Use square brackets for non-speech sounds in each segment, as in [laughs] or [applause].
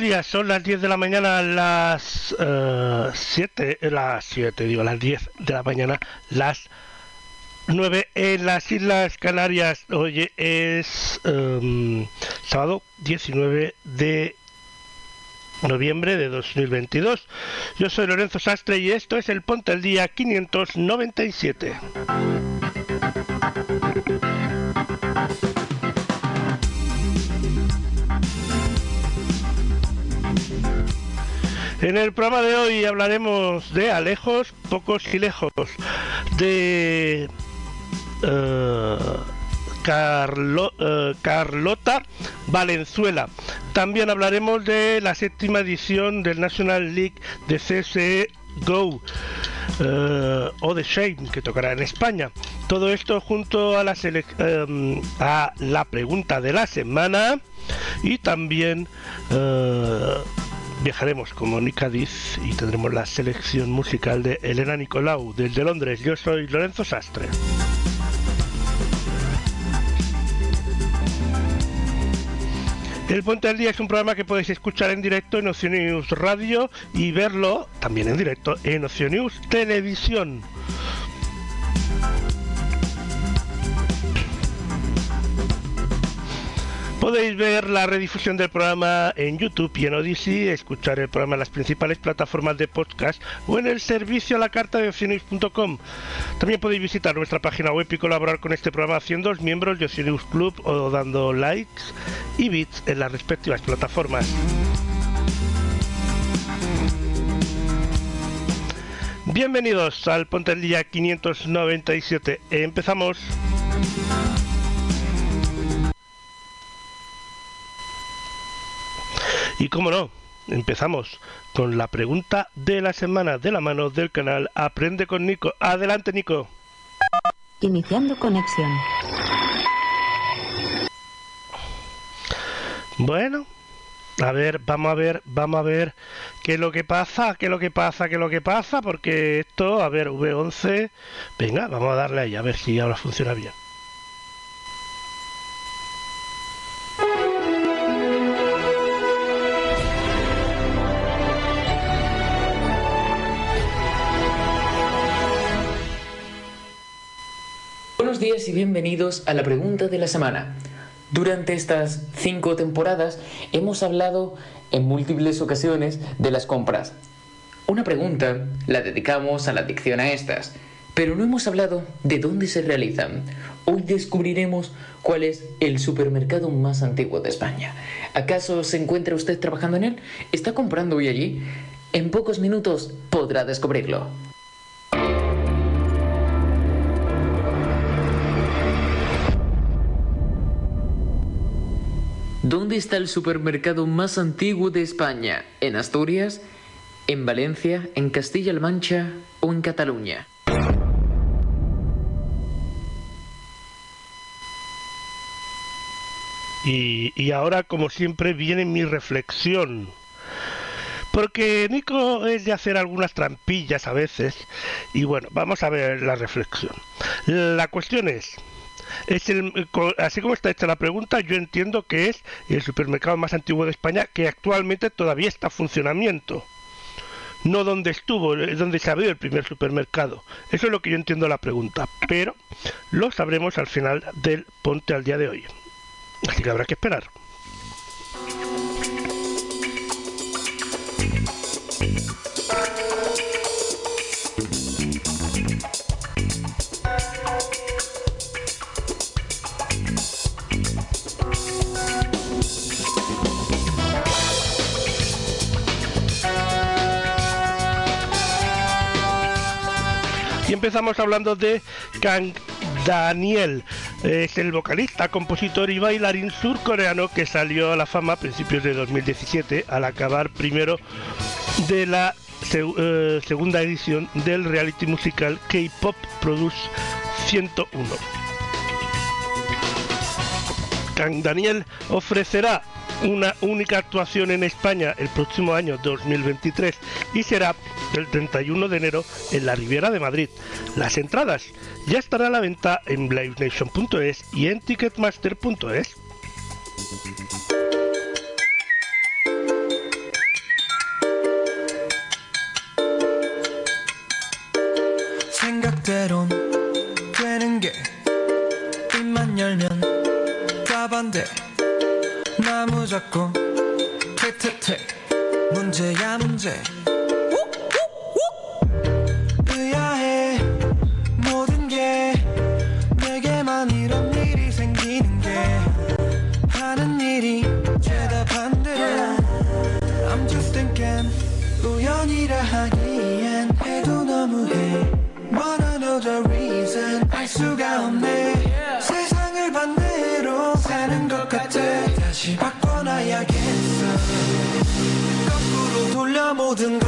Días, son las 10 de la mañana, las 7, las 7, digo, las 10 de la mañana, las 9 en las Islas Canarias. Hoy es em, sábado 19 de noviembre de 2022. Yo soy Lorenzo Sastre y esto es el Ponte al Día 597. En el programa de hoy hablaremos de Alejos, Pocos y Lejos, de eh, Carlota Valenzuela. También hablaremos de la séptima edición del National League de CSE Go eh, o de Shame que tocará en España. Todo esto junto a la, em, a la pregunta de la semana y también viajaremos con Mónica Diz y tendremos la selección musical de Elena Nicolau desde Londres. Yo soy Lorenzo Sastre. El Puente del Día es un programa que podéis escuchar en directo en Ocio News Radio y verlo también en directo en Ocio News Televisión. Podéis ver la redifusión del programa en YouTube y en Odyssey, escuchar el programa en las principales plataformas de podcast o en el servicio a la carta de Ocenews.com. También podéis visitar nuestra página web y colaborar con este programa haciendo miembros de Ocenews Club o dando likes y bits en las respectivas plataformas. Bienvenidos al Ponte el Día 597. Empezamos. Y como no, empezamos con la pregunta de la semana de la mano del canal Aprende con Nico. Adelante, Nico. Iniciando conexión. Bueno, a ver, vamos a ver, vamos a ver qué es lo que pasa, qué es lo que pasa, qué es lo que pasa, porque esto, a ver, V11, venga, vamos a darle ahí, a ver si ahora funciona bien. Días y bienvenidos a la pregunta de la semana. Durante estas cinco temporadas hemos hablado en múltiples ocasiones de las compras. Una pregunta la dedicamos a la adicción a estas, pero no hemos hablado de dónde se realizan. Hoy descubriremos cuál es el supermercado más antiguo de España. ¿Acaso se encuentra usted trabajando en él? ¿Está comprando hoy allí? En pocos minutos podrá descubrirlo. ¿Dónde está el supermercado más antiguo de España? ¿En Asturias? ¿En Valencia? ¿En Castilla-La Mancha? ¿O en Cataluña? Y, y ahora, como siempre, viene mi reflexión. porque Nico es de hacer algunas trampillas a veces y bueno, vamos a ver la reflexión. La cuestión es, es el, así como está hecha la pregunta, yo entiendo que es el supermercado más antiguo de España que actualmente todavía está en funcionamiento. No donde estuvo, donde se abrió el primer supermercado. Eso es lo que yo entiendo la pregunta. Pero lo sabremos al final del Ponte al día de hoy. Así que habrá que esperar. Y empezamos hablando de Kang Daniel. Es el vocalista, compositor y bailarín surcoreano que salió a la fama a principios de 2017 al acabar primero de la eh, segunda edición del reality musical K-Pop Produce 101. Kang Daniel ofrecerá una única actuación en España el próximo año 2023 y será el 31 de enero en la Riviera de Madrid. Las entradas ya estarán a la venta en livenation.es y en ticketmaster.es. 생각대론 되는 게 입만 열면 답안돼 나 무조건 퇴퇴퇴. 문제야 문제. 의아해. 모든 게 내게만 이런 일이 생기는 게 하는 일이 죄다 반대로. I'm just thinking 우연이라 하기엔 해도 너무해. Wanna know the reason 알 수가 없네 모든 걸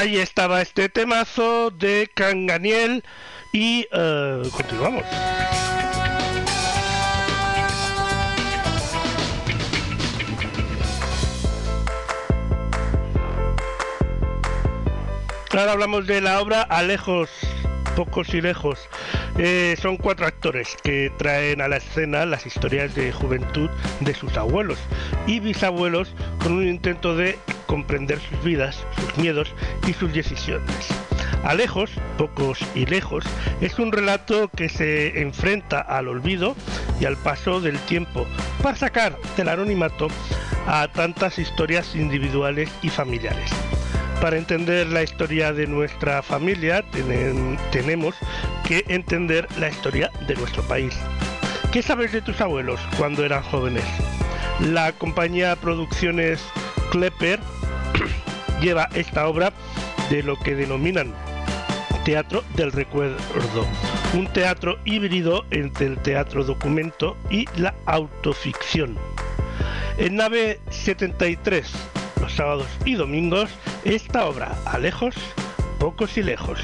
Ahí estaba este temazo de Canganiel y eh, continuamos. Ahora hablamos de la obra A lejos, pocos y lejos. Eh, son cuatro actores que traen a la escena las historias de juventud de sus abuelos y bisabuelos con un intento de comprender sus vidas, sus miedos y sus decisiones. A lejos, pocos y lejos, es un relato que se enfrenta al olvido y al paso del tiempo para sacar del anonimato a tantas historias individuales y familiares. Para entender la historia de nuestra familia tenemos que entender la historia de nuestro país. ¿Qué sabes de tus abuelos cuando eran jóvenes? La compañía Producciones Klepper [clears throat] lleva esta obra de lo que denominan teatro del recuerdo, un teatro híbrido entre el teatro documento y la autoficción. En nave 73, los sábados y domingos, esta obra a lejos, pocos y lejos.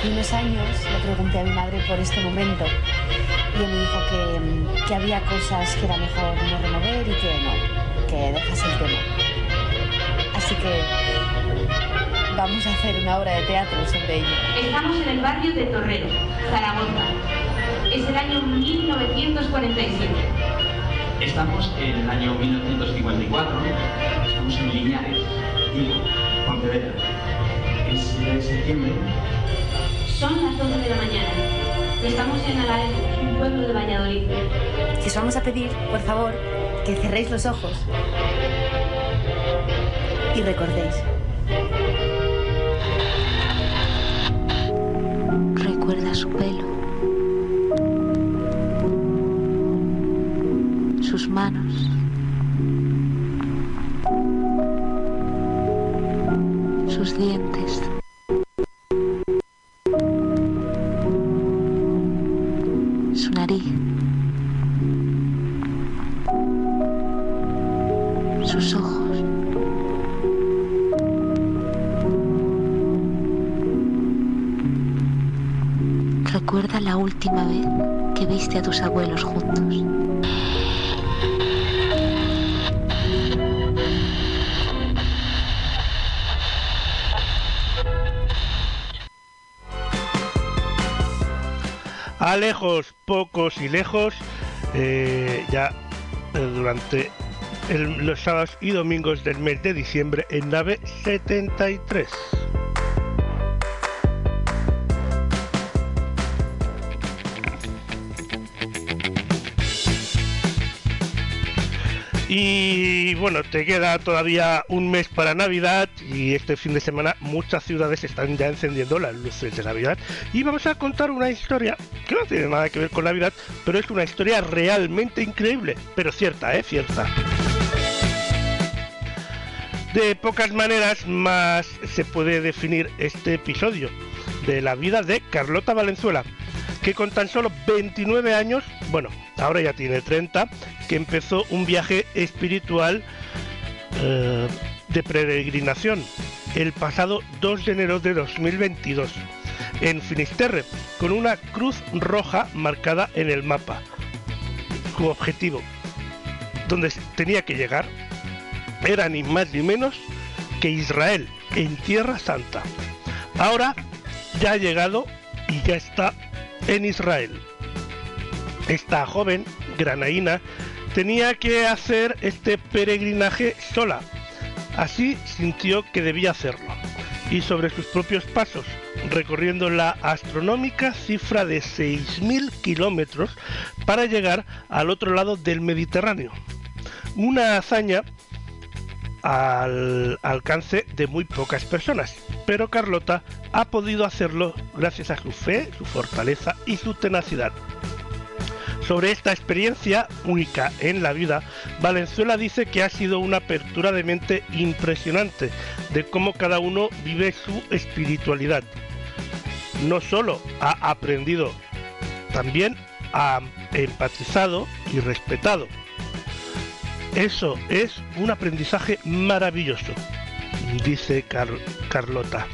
Hace unos años le pregunté a mi madre por este momento y me dijo que, mm, que había cosas que era mejor no remover y que no, que dejas el tema. Así que vamos a hacer una obra de teatro sobre ello. Estamos en el barrio de Torrero, Zaragoza. Es el año 1947. Estamos en el año 1954. Estamos en Liñares, Vigo, Pontevedra. Es el de septiembre. Son las 12 de la mañana. Estamos en Alaejos, un pueblo de Valladolid. Si os vamos a pedir, por favor, que cerréis los ojos y recordéis. Recuerda su pelo, sus manos, sus dientes. Recuerda la última vez que viste a tus abuelos juntos. A lejos, pocos y lejos, eh, ya eh, durante los sábados y domingos del mes de diciembre en nave 73. Y bueno, te queda todavía un mes para Navidad y este fin de semana muchas ciudades están ya encendiendo las luces de Navidad. Y vamos a contar una historia que no tiene nada que ver con Navidad, pero es una historia realmente increíble, pero cierta, ¿eh? Cierta. De pocas maneras más se puede definir este episodio de la vida de Carlota Valenzuela, que con tan solo 29 años, bueno, ahora ya tiene 30, que empezó un viaje espiritual eh, de peregrinación el pasado 2 de enero de 2022 en Finisterre, con una cruz roja marcada en el mapa. Su objetivo, donde tenía que llegar, era ni más ni menos que Israel, en Tierra Santa. Ahora ya ha llegado y ya está en Israel. Esta joven granaína tenía que hacer este peregrinaje sola. Así sintió que debía hacerlo. Y sobre sus propios pasos, recorriendo la astronómica cifra de 6.000 kilómetros para llegar al otro lado del Mediterráneo. Una hazaña al alcance de muy pocas personas, pero Carlota ha podido hacerlo gracias a su fe, su fortaleza y su tenacidad. Sobre esta experiencia única en la vida, Valenzuela dice que ha sido una apertura de mente impresionante de cómo cada uno vive su espiritualidad. No solo ha aprendido, también ha empatizado y respetado. Eso es un aprendizaje maravilloso, dice Car- Carlota.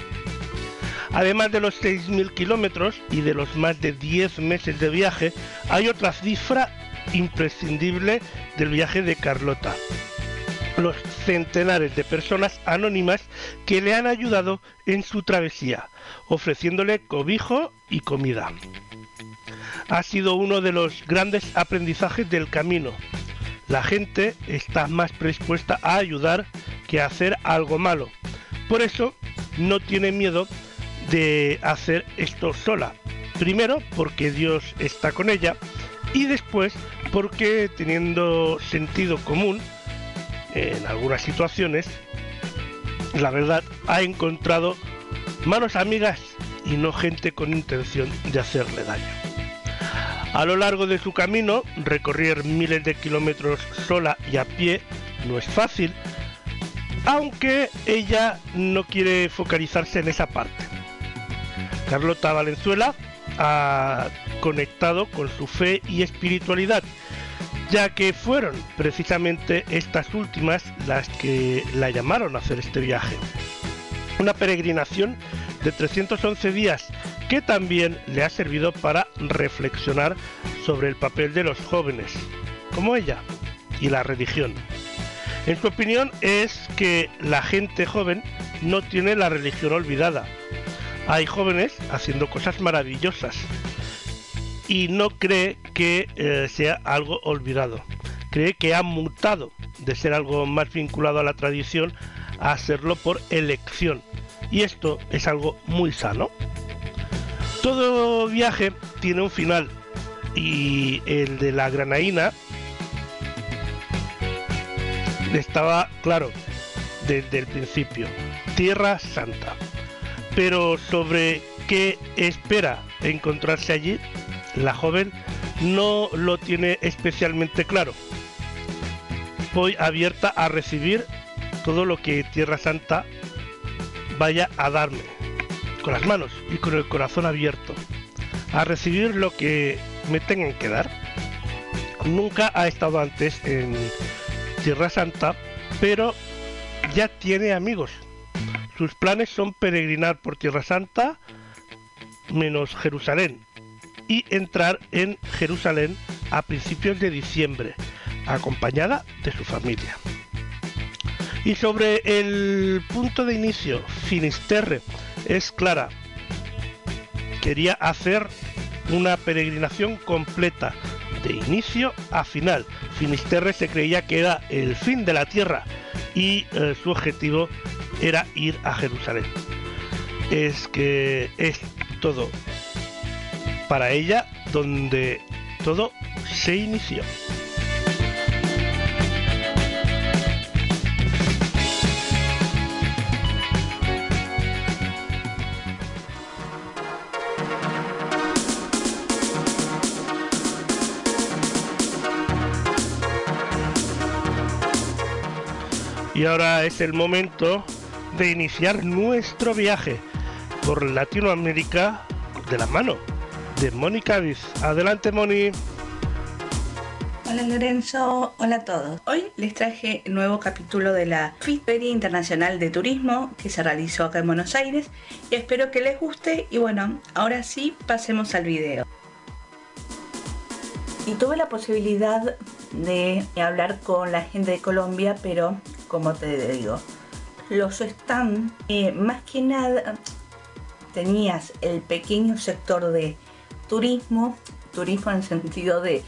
Además de los 6.000 kilómetros y de los más de 10 meses de viaje, hay otra cifra imprescindible del viaje de Carlota. los centenares de personas anónimas que le han ayudado en su travesía, ofreciéndole cobijo y comida. Ha sido uno de los grandes aprendizajes del camino. La gente está más predispuesta a ayudar que a hacer algo malo. Por eso no tiene miedo de hacer esto sola. Primero porque Dios está con ella y después porque teniendo sentido común en algunas situaciones, la verdad ha encontrado manos amigas y no gente con intención de hacerle daño. A lo largo de su camino, recorrer miles de kilómetros sola y a pie no es fácil, aunque ella no quiere focalizarse en esa parte. Carlota Valenzuela ha conectado con su fe y espiritualidad, ya que fueron precisamente estas últimas las que la llamaron a hacer este viaje. Una peregrinación de 311 días que también le ha servido para reflexionar sobre el papel de los jóvenes, como ella, y la religión. En su opinión es que la gente joven no tiene la religión olvidada. Hay jóvenes haciendo cosas maravillosas y no cree que eh, sea algo olvidado. Cree que ha mutado de ser algo más vinculado a la tradición a hacerlo por elección. Y esto es algo muy sano. Todo viaje tiene un final y el de la granaína estaba claro desde el principio, Tierra Santa. Pero sobre qué espera encontrarse allí, la joven no lo tiene especialmente claro. Voy abierta a recibir todo lo que Tierra Santa vaya a darme, con las manos y con el corazón abierto, a recibir lo que me tengan que dar. Nunca ha estado antes en Tierra Santa, pero ya tiene amigos. Sus planes son peregrinar por Tierra Santa menos Jerusalén y entrar en Jerusalén a principios de diciembre, acompañada de su familia. Y sobre el punto de inicio, Finisterre es clara. Quería hacer una peregrinación completa, de inicio a final, Finisterre se creía que era el fin de la tierra y eh, su objetivo era ir a Jerusalén. Es que es todo para ella donde todo se inició. Y ahora es el momento de iniciar nuestro viaje por Latinoamérica de la mano de Mónica Viz. Adelante, Moni. Hola Lorenzo, hola a todos. Hoy les traje el nuevo capítulo de la Feria Internacional de Turismo que se realizó acá en Buenos Aires y espero que les guste y bueno, ahora sí pasemos al video. Y tuve la posibilidad de hablar con la gente de Colombia, pero como te digo, los están eh, más que nada tenías el pequeño sector de turismo, turismo en el sentido de,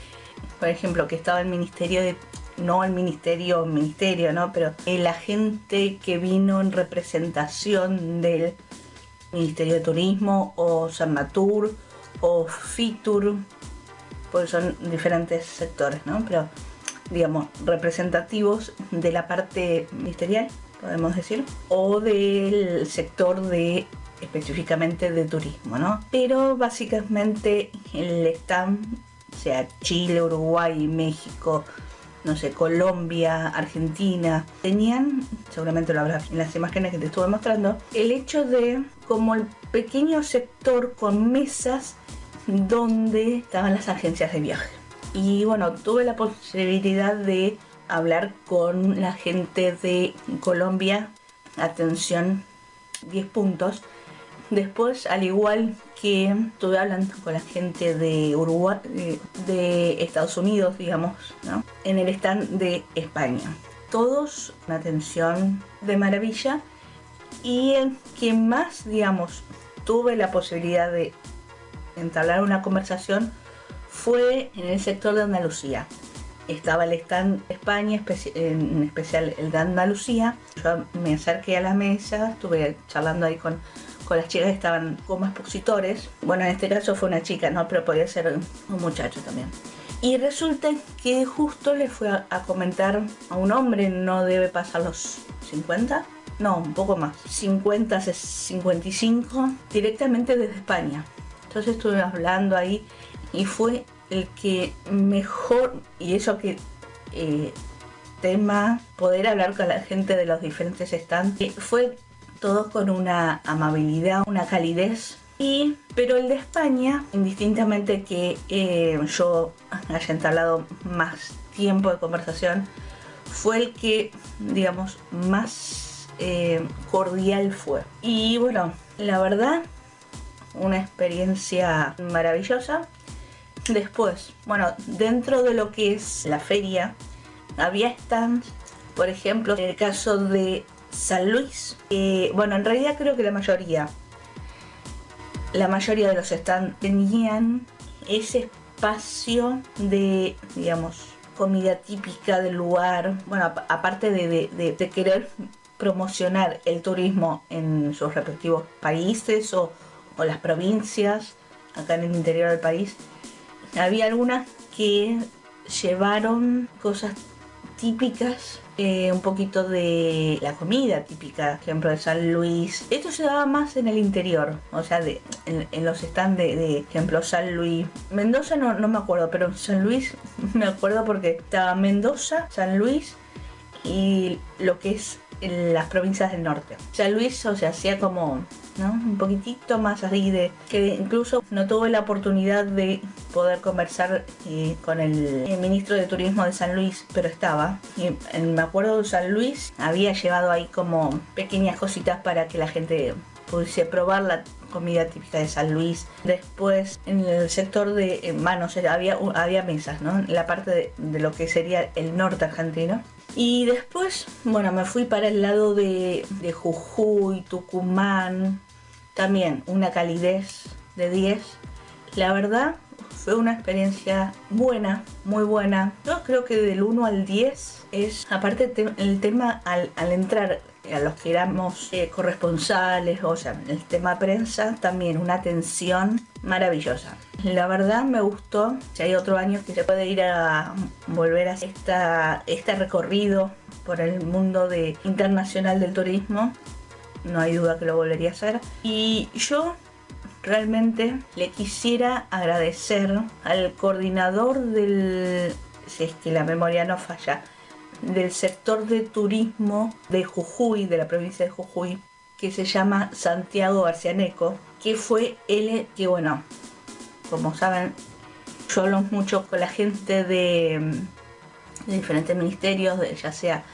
por ejemplo, que estaba el ministerio de no el ministerio, ministerio, ¿no? Pero la gente que vino en representación del Ministerio de Turismo o Sanmatur o Fitur, pues son diferentes sectores, ¿no? Pero digamos, representativos de la parte ministerial, podemos decir, o del sector de específicamente de turismo, ¿no? Pero básicamente el stand, sea Chile, Uruguay, México, no sé, Colombia, Argentina, tenían, seguramente lo habrás en las imágenes que te estuve mostrando, el hecho de como el pequeño sector con mesas donde estaban las agencias de viaje. Y bueno, tuve la posibilidad de hablar con la gente de Colombia. Atención, 10 puntos. Después, al igual que estuve hablando con la gente de Uruguay, de Estados Unidos, digamos, ¿no? en el stand de España. todos una atención de maravilla y el que más, digamos, tuve la posibilidad de entablar una conversación fue en el sector de Andalucía. Estaba el stand España, en especial el de Andalucía. Yo me acerqué a la mesa, estuve charlando ahí con, con las chicas que estaban como expositores. Bueno, en este caso fue una chica, ¿no? Pero podía ser un muchacho también. Y resulta que justo le fue a, a comentar a un hombre, no debe pasar los 50, no, un poco más, 50, 55, directamente desde España. Entonces estuve hablando ahí y fue el que mejor, y eso que eh, tema, poder hablar con la gente de los diferentes stands, eh, fue todo con una amabilidad, una calidez. Y, pero el de España, indistintamente que eh, yo haya entablado más tiempo de conversación, fue el que, digamos, más cordial fue. Y bueno, la verdad, una experiencia maravillosa. Después, bueno, dentro de lo que es la feria, había stands, por ejemplo, en el caso de San Luis, bueno, en realidad creo que la mayoría, la mayoría de los stands tenían ese espacio de, digamos, comida típica del lugar, bueno, aparte de, querer promocionar el turismo en sus respectivos países o las provincias, acá en el interior del país, había algunas que llevaron cosas típicas, eh, un poquito de la comida típica, por ejemplo de San Luis. Esto se daba más en el interior, o sea, de, en, los stands de, de, ejemplo, San Luis. Mendoza no, no me acuerdo, pero San Luis [laughs] me acuerdo porque estaba Mendoza, San Luis y lo que es las provincias del norte. San Luis, o sea, hacía como ¿no? un poquitito más así de que incluso no tuve la oportunidad de poder conversar eh, con el, ministro de turismo de San Luis, pero estaba. Y, me acuerdo de San Luis, había llevado ahí como pequeñas cositas para que la gente pudiese probar la comida típica de San Luis. Después, en el sector de manos, había, había mesas, ¿no? En la parte de, de lo que sería el norte argentino y después, bueno, me fui para el lado de, de Jujuy, Tucumán, también una calidez de 10. La verdad, fue una experiencia buena, muy buena. Yo creo que del 1 al 10 es, aparte el tema al, al entrar a los que éramos eh, corresponsales, o sea, el tema prensa, también una atención maravillosa. La verdad me gustó, si hay otro año que se puede ir a volver a esta, este recorrido por el mundo de, internacional del turismo, no hay duda que lo volvería a hacer. Y yo realmente le quisiera agradecer al coordinador del, si es que la memoria no falla, del sector de turismo de Jujuy, de la provincia de Jujuy, que se llama Santiago Garcianeco, que fue él que, bueno, como saben, yo hablo mucho con la gente de, diferentes ministerios, ya sea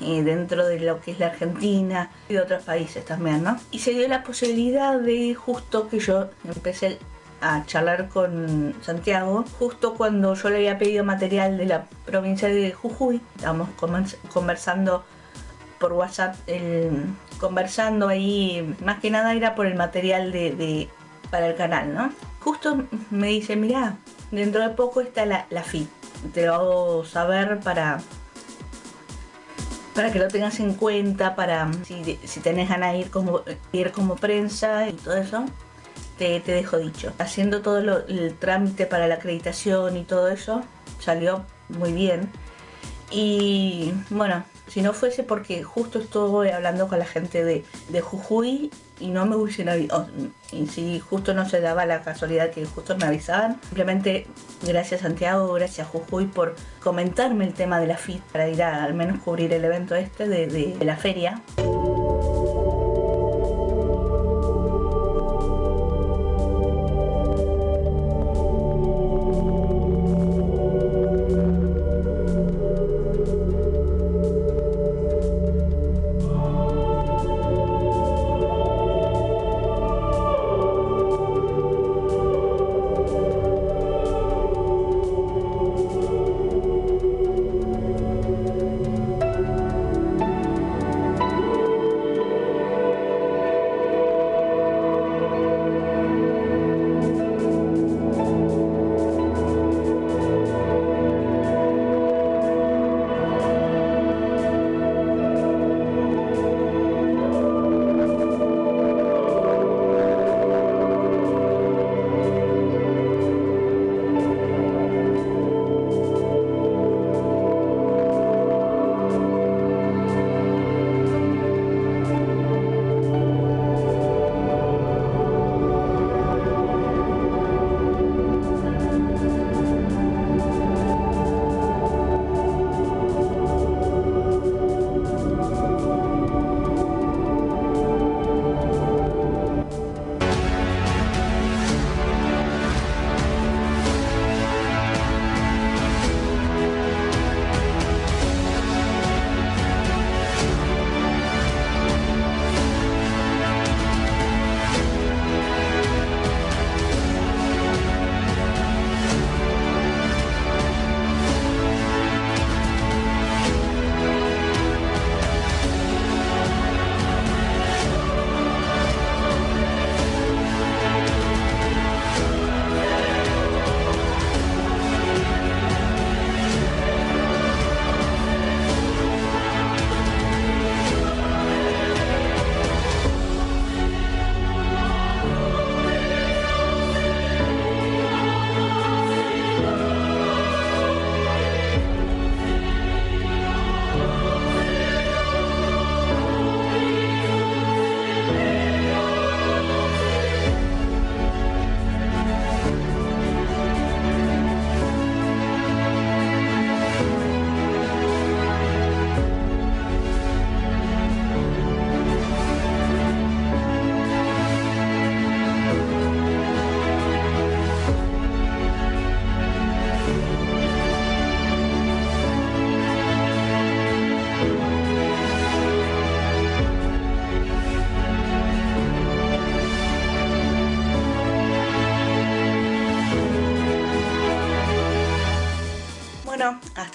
dentro de lo que es la Argentina y de otros países también, ¿no? Y se dio la posibilidad de justo que yo empecé a charlar con Santiago justo cuando yo le había pedido material de la provincia de Jujuy. Estábamos conversando por WhatsApp, conversando ahí, más que nada era por el material de, para el canal, ¿no? Justo me dice, mira, dentro de poco está la, la FIT, te lo hago saber para para que lo tengas en cuenta, para si, si tenés ganas de ir como, ir como prensa y todo eso te, dejo dicho. Haciendo todo el trámite para la acreditación y todo eso, salió muy bien. Y bueno, si no fuese porque justo estuve hablando con la gente de, de Jujuy y no me hubiesen avisado, y si justo no se daba la casualidad que justo me avisaban, simplemente gracias Santiago, gracias Jujuy por comentarme el tema de la FIT para ir a al menos cubrir el evento este de, de la feria.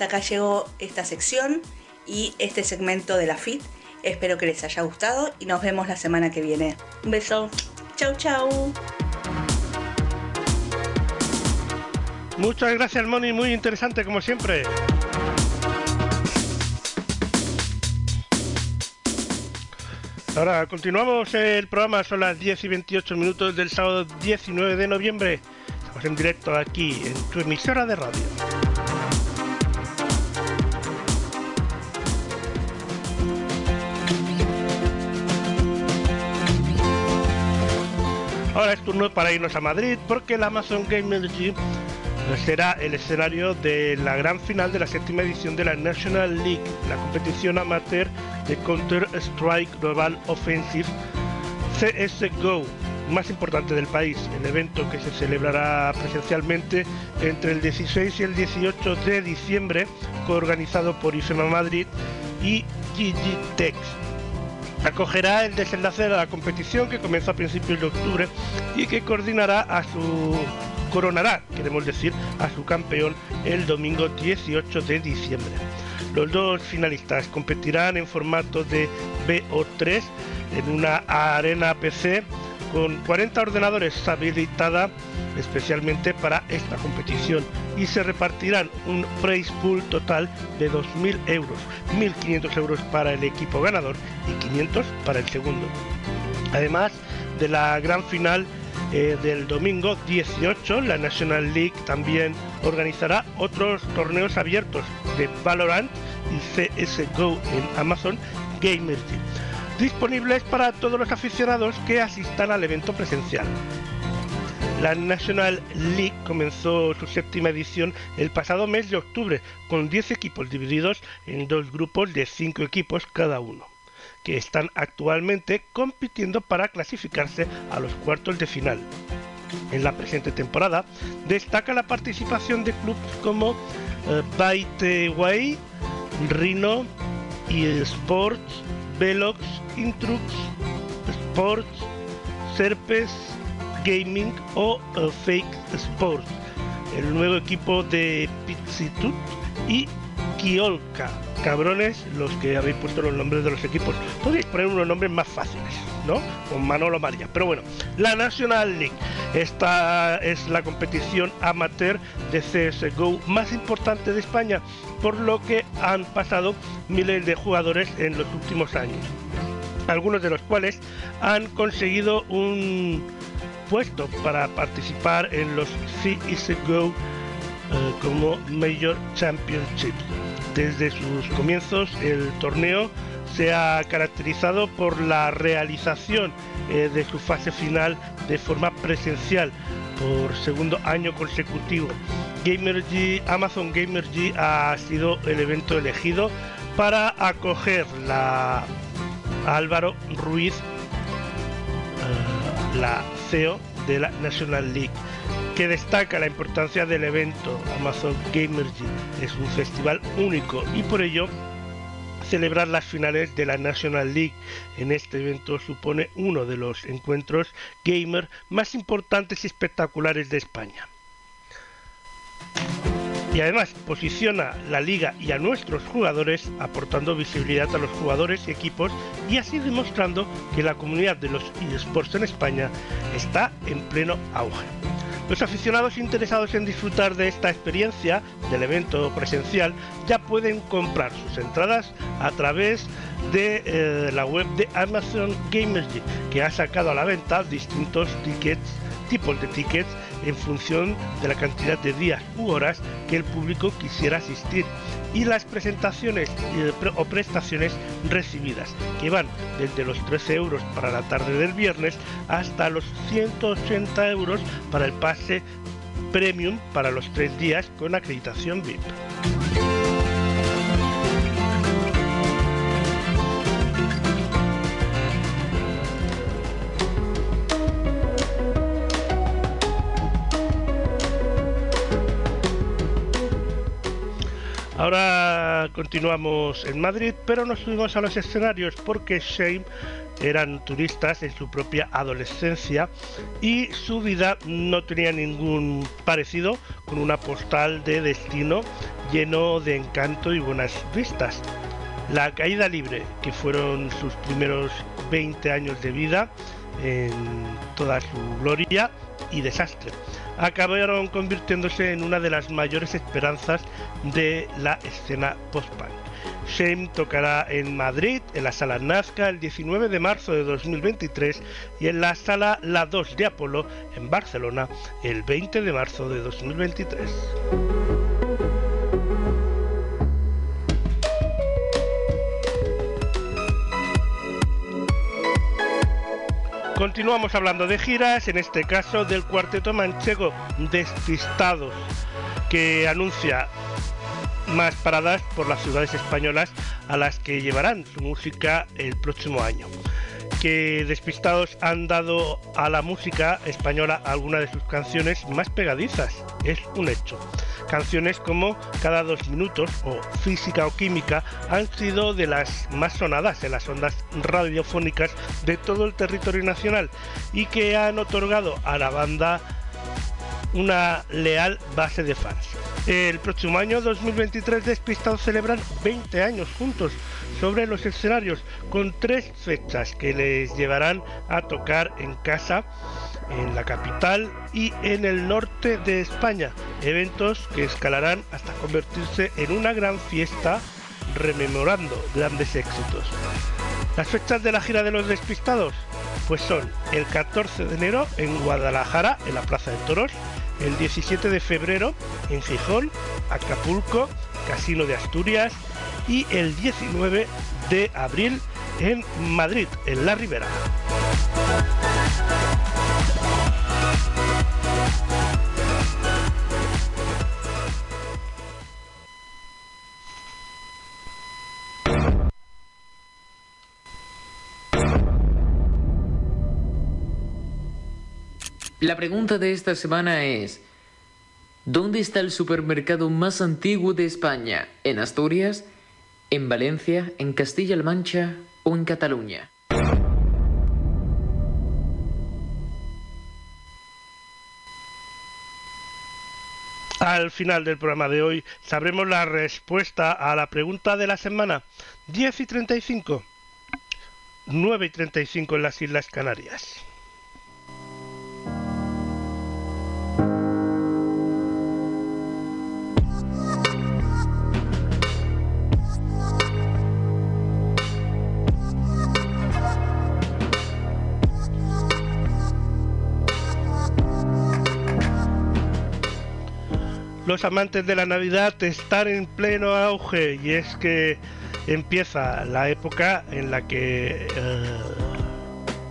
Hasta acá llegó esta sección y este segmento de la FIT. Espero que les haya gustado y nos vemos la semana que viene. Un beso. Chau, chau. Muchas gracias, Moni. Muy interesante, como siempre. Ahora continuamos el programa, son las 10 y 28 minutos del sábado 19 de noviembre. Estamos en directo aquí en tu emisora de radio. Ahora es turno para irnos a Madrid porque el Amazon Game Energy será el escenario de la gran final de la séptima edición de la National League, la competición amateur de Counter Strike Global Offensive CSGO más importante del país, el evento que se celebrará presencialmente entre el 16 y el 18 de diciembre, coorganizado por IFEMA Madrid y GGTEX. Acogerá el desenlace de la competición que comienza a principios de octubre y que coordinará a su coronará, queremos decir, a su campeón el domingo 18 de diciembre. Los dos finalistas competirán en formato de BO3 en una arena PC con 40 ordenadores habilitada especialmente para esta competición y se repartirán un prize pool total de 2.000 euros, 1.500 euros para el equipo ganador y 500 para el segundo. Además de la gran final eh, del domingo 18, la National League también organizará otros torneos abiertos de Valorant y CSGO en Amazon Gamergy, disponibles para todos los aficionados que asistan al evento presencial. La National League comenzó su séptima edición el pasado mes de octubre, con 10 equipos divididos en dos grupos de 5 equipos cada uno que están actualmente compitiendo para clasificarse a los cuartos de final. En la presente temporada destaca la participación de clubes como uh, Way, Rhino, Sports, Velox, Intrux, Sports, Serpes, Gaming o eh, Fake Sports, el nuevo equipo de Pizitut y Kiolka cabrones los que habéis puesto los nombres de los equipos. Podéis poner unos nombres más fáciles, ¿no? Con Manolo María. Pero bueno, la National League. Esta es la competición amateur de CSGO más importante de España, por lo que han pasado miles de jugadores en los últimos años. Algunos de los cuales han conseguido un puesto para participar en los CSGO como Major Championship. Desde sus comienzos el torneo se ha caracterizado por la realización eh, de su fase final de forma presencial por segundo año consecutivo. Gamergy, Amazon Gamergy ha sido el evento elegido para acoger la Álvaro Ruiz, eh, la CEO de la National League que destaca la importancia del evento Amazon Gamergy. Es un festival único y por ello celebrar las finales de la National League en este evento supone uno de los encuentros gamer más importantes y espectaculares de España. Y además posiciona la liga y a nuestros jugadores aportando visibilidad a los jugadores y equipos y así demostrando que la comunidad de los eSports en España está en pleno auge. Los aficionados interesados en disfrutar de esta experiencia del evento presencial ya pueden comprar sus entradas a través de eh, la web de Amazon Gamersy, que ha sacado a la venta distintos tickets, tipos de tickets en función de la cantidad de días u horas que el público quisiera asistir y las presentaciones o prestaciones recibidas, que van desde los 13 euros para la tarde del viernes hasta los 180 euros para el pase premium para los tres días con acreditación VIP. Ahora continuamos en Madrid, pero nos subimos a los escenarios porque Shame eran turistas en su propia adolescencia y su vida no tenía ningún parecido con una postal de destino lleno de encanto y buenas vistas. La caída libre, que fueron sus primeros 20 años de vida en toda su gloria y desastre, acabaron convirtiéndose en una de las mayores esperanzas de la escena post-punk. Shame tocará en Madrid, en la sala Nazca, el 19 de marzo de 2023 y en la sala La 2 de Apolo, en Barcelona, el 20 de marzo de 2023. Continuamos hablando de giras, en este caso del cuarteto manchego Despistados, que anuncia más paradas por las ciudades españolas a las que llevarán su música el próximo año. Que despistados han dado a la música española algunas de sus canciones más pegadizas, es un hecho. Canciones como Cada dos minutos o Física o Química han sido de las más sonadas en las ondas radiofónicas de todo el territorio nacional y que han otorgado a la banda una leal base de fans. El próximo año 2023 Despistados celebran 20 años juntos sobre los escenarios con tres fechas que les llevarán a tocar en casa en la capital y en el norte de España, eventos que escalarán hasta convertirse en una gran fiesta rememorando grandes éxitos. Las fechas de la gira de los despistados pues son el 14 de enero en Guadalajara, en la Plaza de Toros, el 17 de febrero en Gijón, Acapulco, Casino de Asturias y el 19 de abril en Madrid, en La Ribera. La pregunta de esta semana es, ¿dónde está el supermercado más antiguo de España? ¿En Asturias? ¿En Valencia? ¿En Castilla-La Mancha? ¿O en Cataluña? Al final del programa de hoy sabremos la respuesta a la pregunta de la semana 10 y 35, 9 y 35 en las Islas Canarias. Los amantes de la Navidad están en pleno auge y es que empieza la época en la que eh,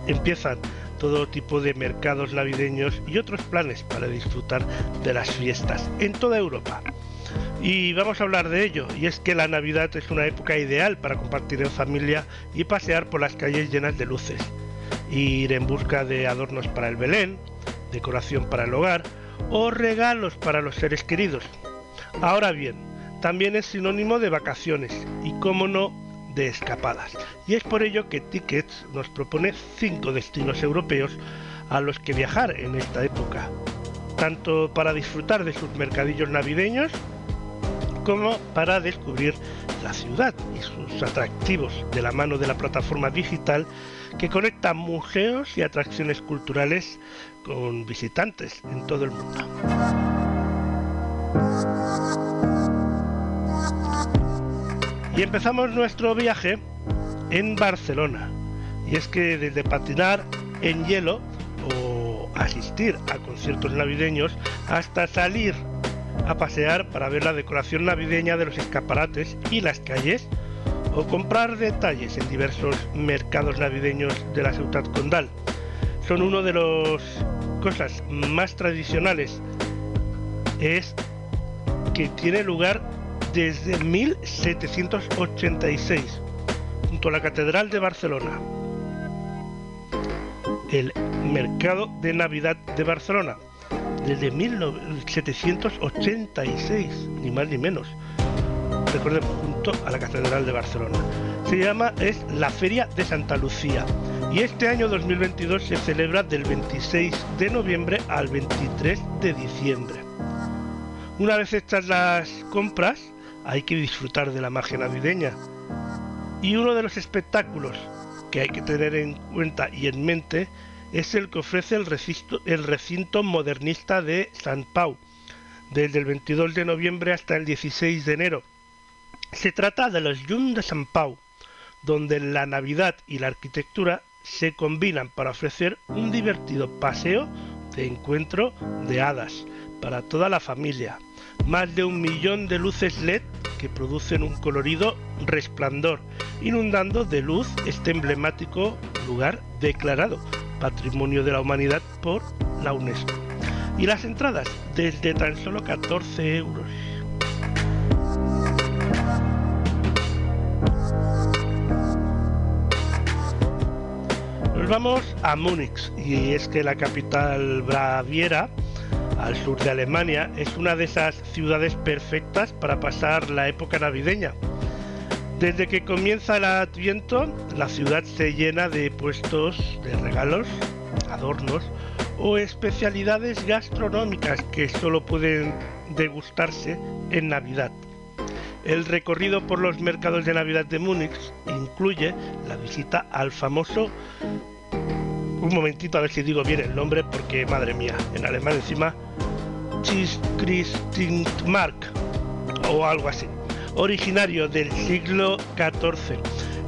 empiezan todo tipo de mercados navideños y otros planes para disfrutar de las fiestas en toda Europa. Y vamos a hablar de ello, y es que la Navidad es una época ideal para compartir en familia y pasear por las calles llenas de luces, ir en busca de adornos para el Belén, decoración para el hogar, o regalos para los seres queridos. Ahora bien, también es sinónimo de vacaciones y, como no, de escapadas. Y es por ello que Tickets nos propone cinco destinos europeos a los que viajar en esta época, tanto para disfrutar de sus mercadillos navideños como para descubrir la ciudad y sus atractivos de la mano de la plataforma digital que conecta museos y atracciones culturales con visitantes en todo el mundo. Y empezamos nuestro viaje en Barcelona. Y es que desde patinar en hielo o asistir a conciertos navideños hasta salir a pasear para ver la decoración navideña de los escaparates y las calles o comprar detalles en diversos mercados navideños de la ciudad condal. Son uno de los cosas más tradicionales. Es que tiene lugar desde 1786 junto a la Catedral de Barcelona. El Mercado de Navidad de Barcelona desde 1786, ni más ni menos recordemos, junto a la Catedral de Barcelona. Se llama, es la Feria de Santa Lucía y este año 2022 se celebra del 26 de noviembre al 23 de diciembre. Una vez hechas las compras, hay que disfrutar de la magia navideña. Y uno de los espectáculos que hay que tener en cuenta y en mente es el que ofrece el recinto, modernista de San Pau, desde el 22 de noviembre hasta el 16 de enero. Se trata de los Jun de San Pau, donde la Navidad y la arquitectura se combinan para ofrecer un divertido paseo de encuentro de hadas para toda la familia. Más de un millón de luces LED que producen un colorido resplandor, inundando de luz este emblemático lugar declarado Patrimonio de la Humanidad por la UNESCO. Y las entradas desde tan solo 14 euros. Vamos a Múnich y es que la capital baviera al sur de Alemania es una de esas ciudades perfectas para pasar la época navideña. Desde que comienza el adviento, la ciudad se llena de puestos de regalos, adornos o especialidades gastronómicas que solo pueden degustarse en Navidad. El recorrido por los mercados de Navidad de Múnich incluye la visita al famoso un momentito a ver si digo bien el nombre porque madre mía, en alemán encima Mark o algo así, originario del siglo XIV,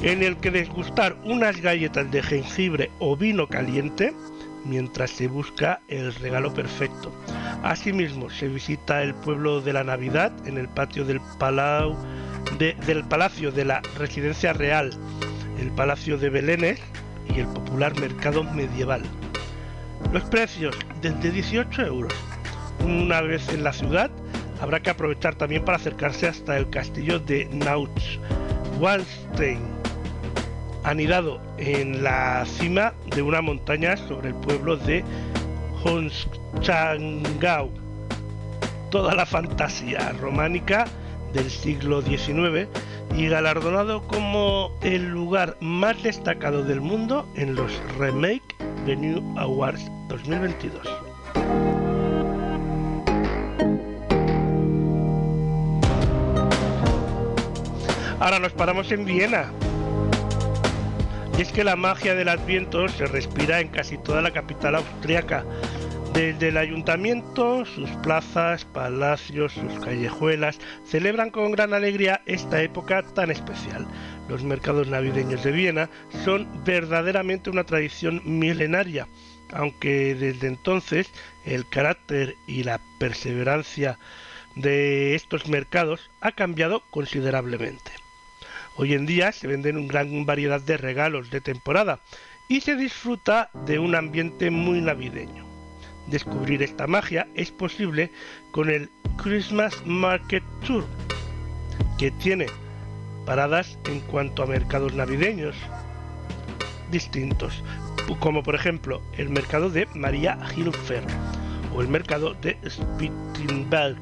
en el que degustar unas galletas de jengibre o vino caliente mientras se busca el regalo perfecto. Asimismo, se visita el pueblo de la Navidad en el patio del, del Palacio de la Residencia Real, el Palacio de Belénes y el popular mercado medieval. Los precios desde 18 euros. Una vez en la ciudad, habrá que aprovechar también para acercarse hasta el castillo de Nautsch-Wallenstein, anidado en la cima de una montaña sobre el pueblo de Honschangau. Toda la fantasía románica del siglo XIX y galardonado como el lugar más destacado del mundo en los Remake New Awards 2022. Ahora nos paramos en Viena. Y es que la magia del Adviento se respira en casi toda la capital austriaca desde el ayuntamiento, sus plazas, palacios, sus callejuelas celebran con gran alegría esta época tan especial. Los mercados navideños de Viena son verdaderamente una tradición milenaria, aunque desde entonces el carácter y la perseverancia de estos mercados ha cambiado considerablemente. Hoy en día se venden una gran variedad de regalos de temporada y se disfruta de un ambiente muy navideño. Descubrir esta magia es posible con el Christmas Market Tour, que tiene paradas en cuanto a mercados navideños distintos, como por ejemplo el mercado de María Hilfer o el mercado de Spittenberg,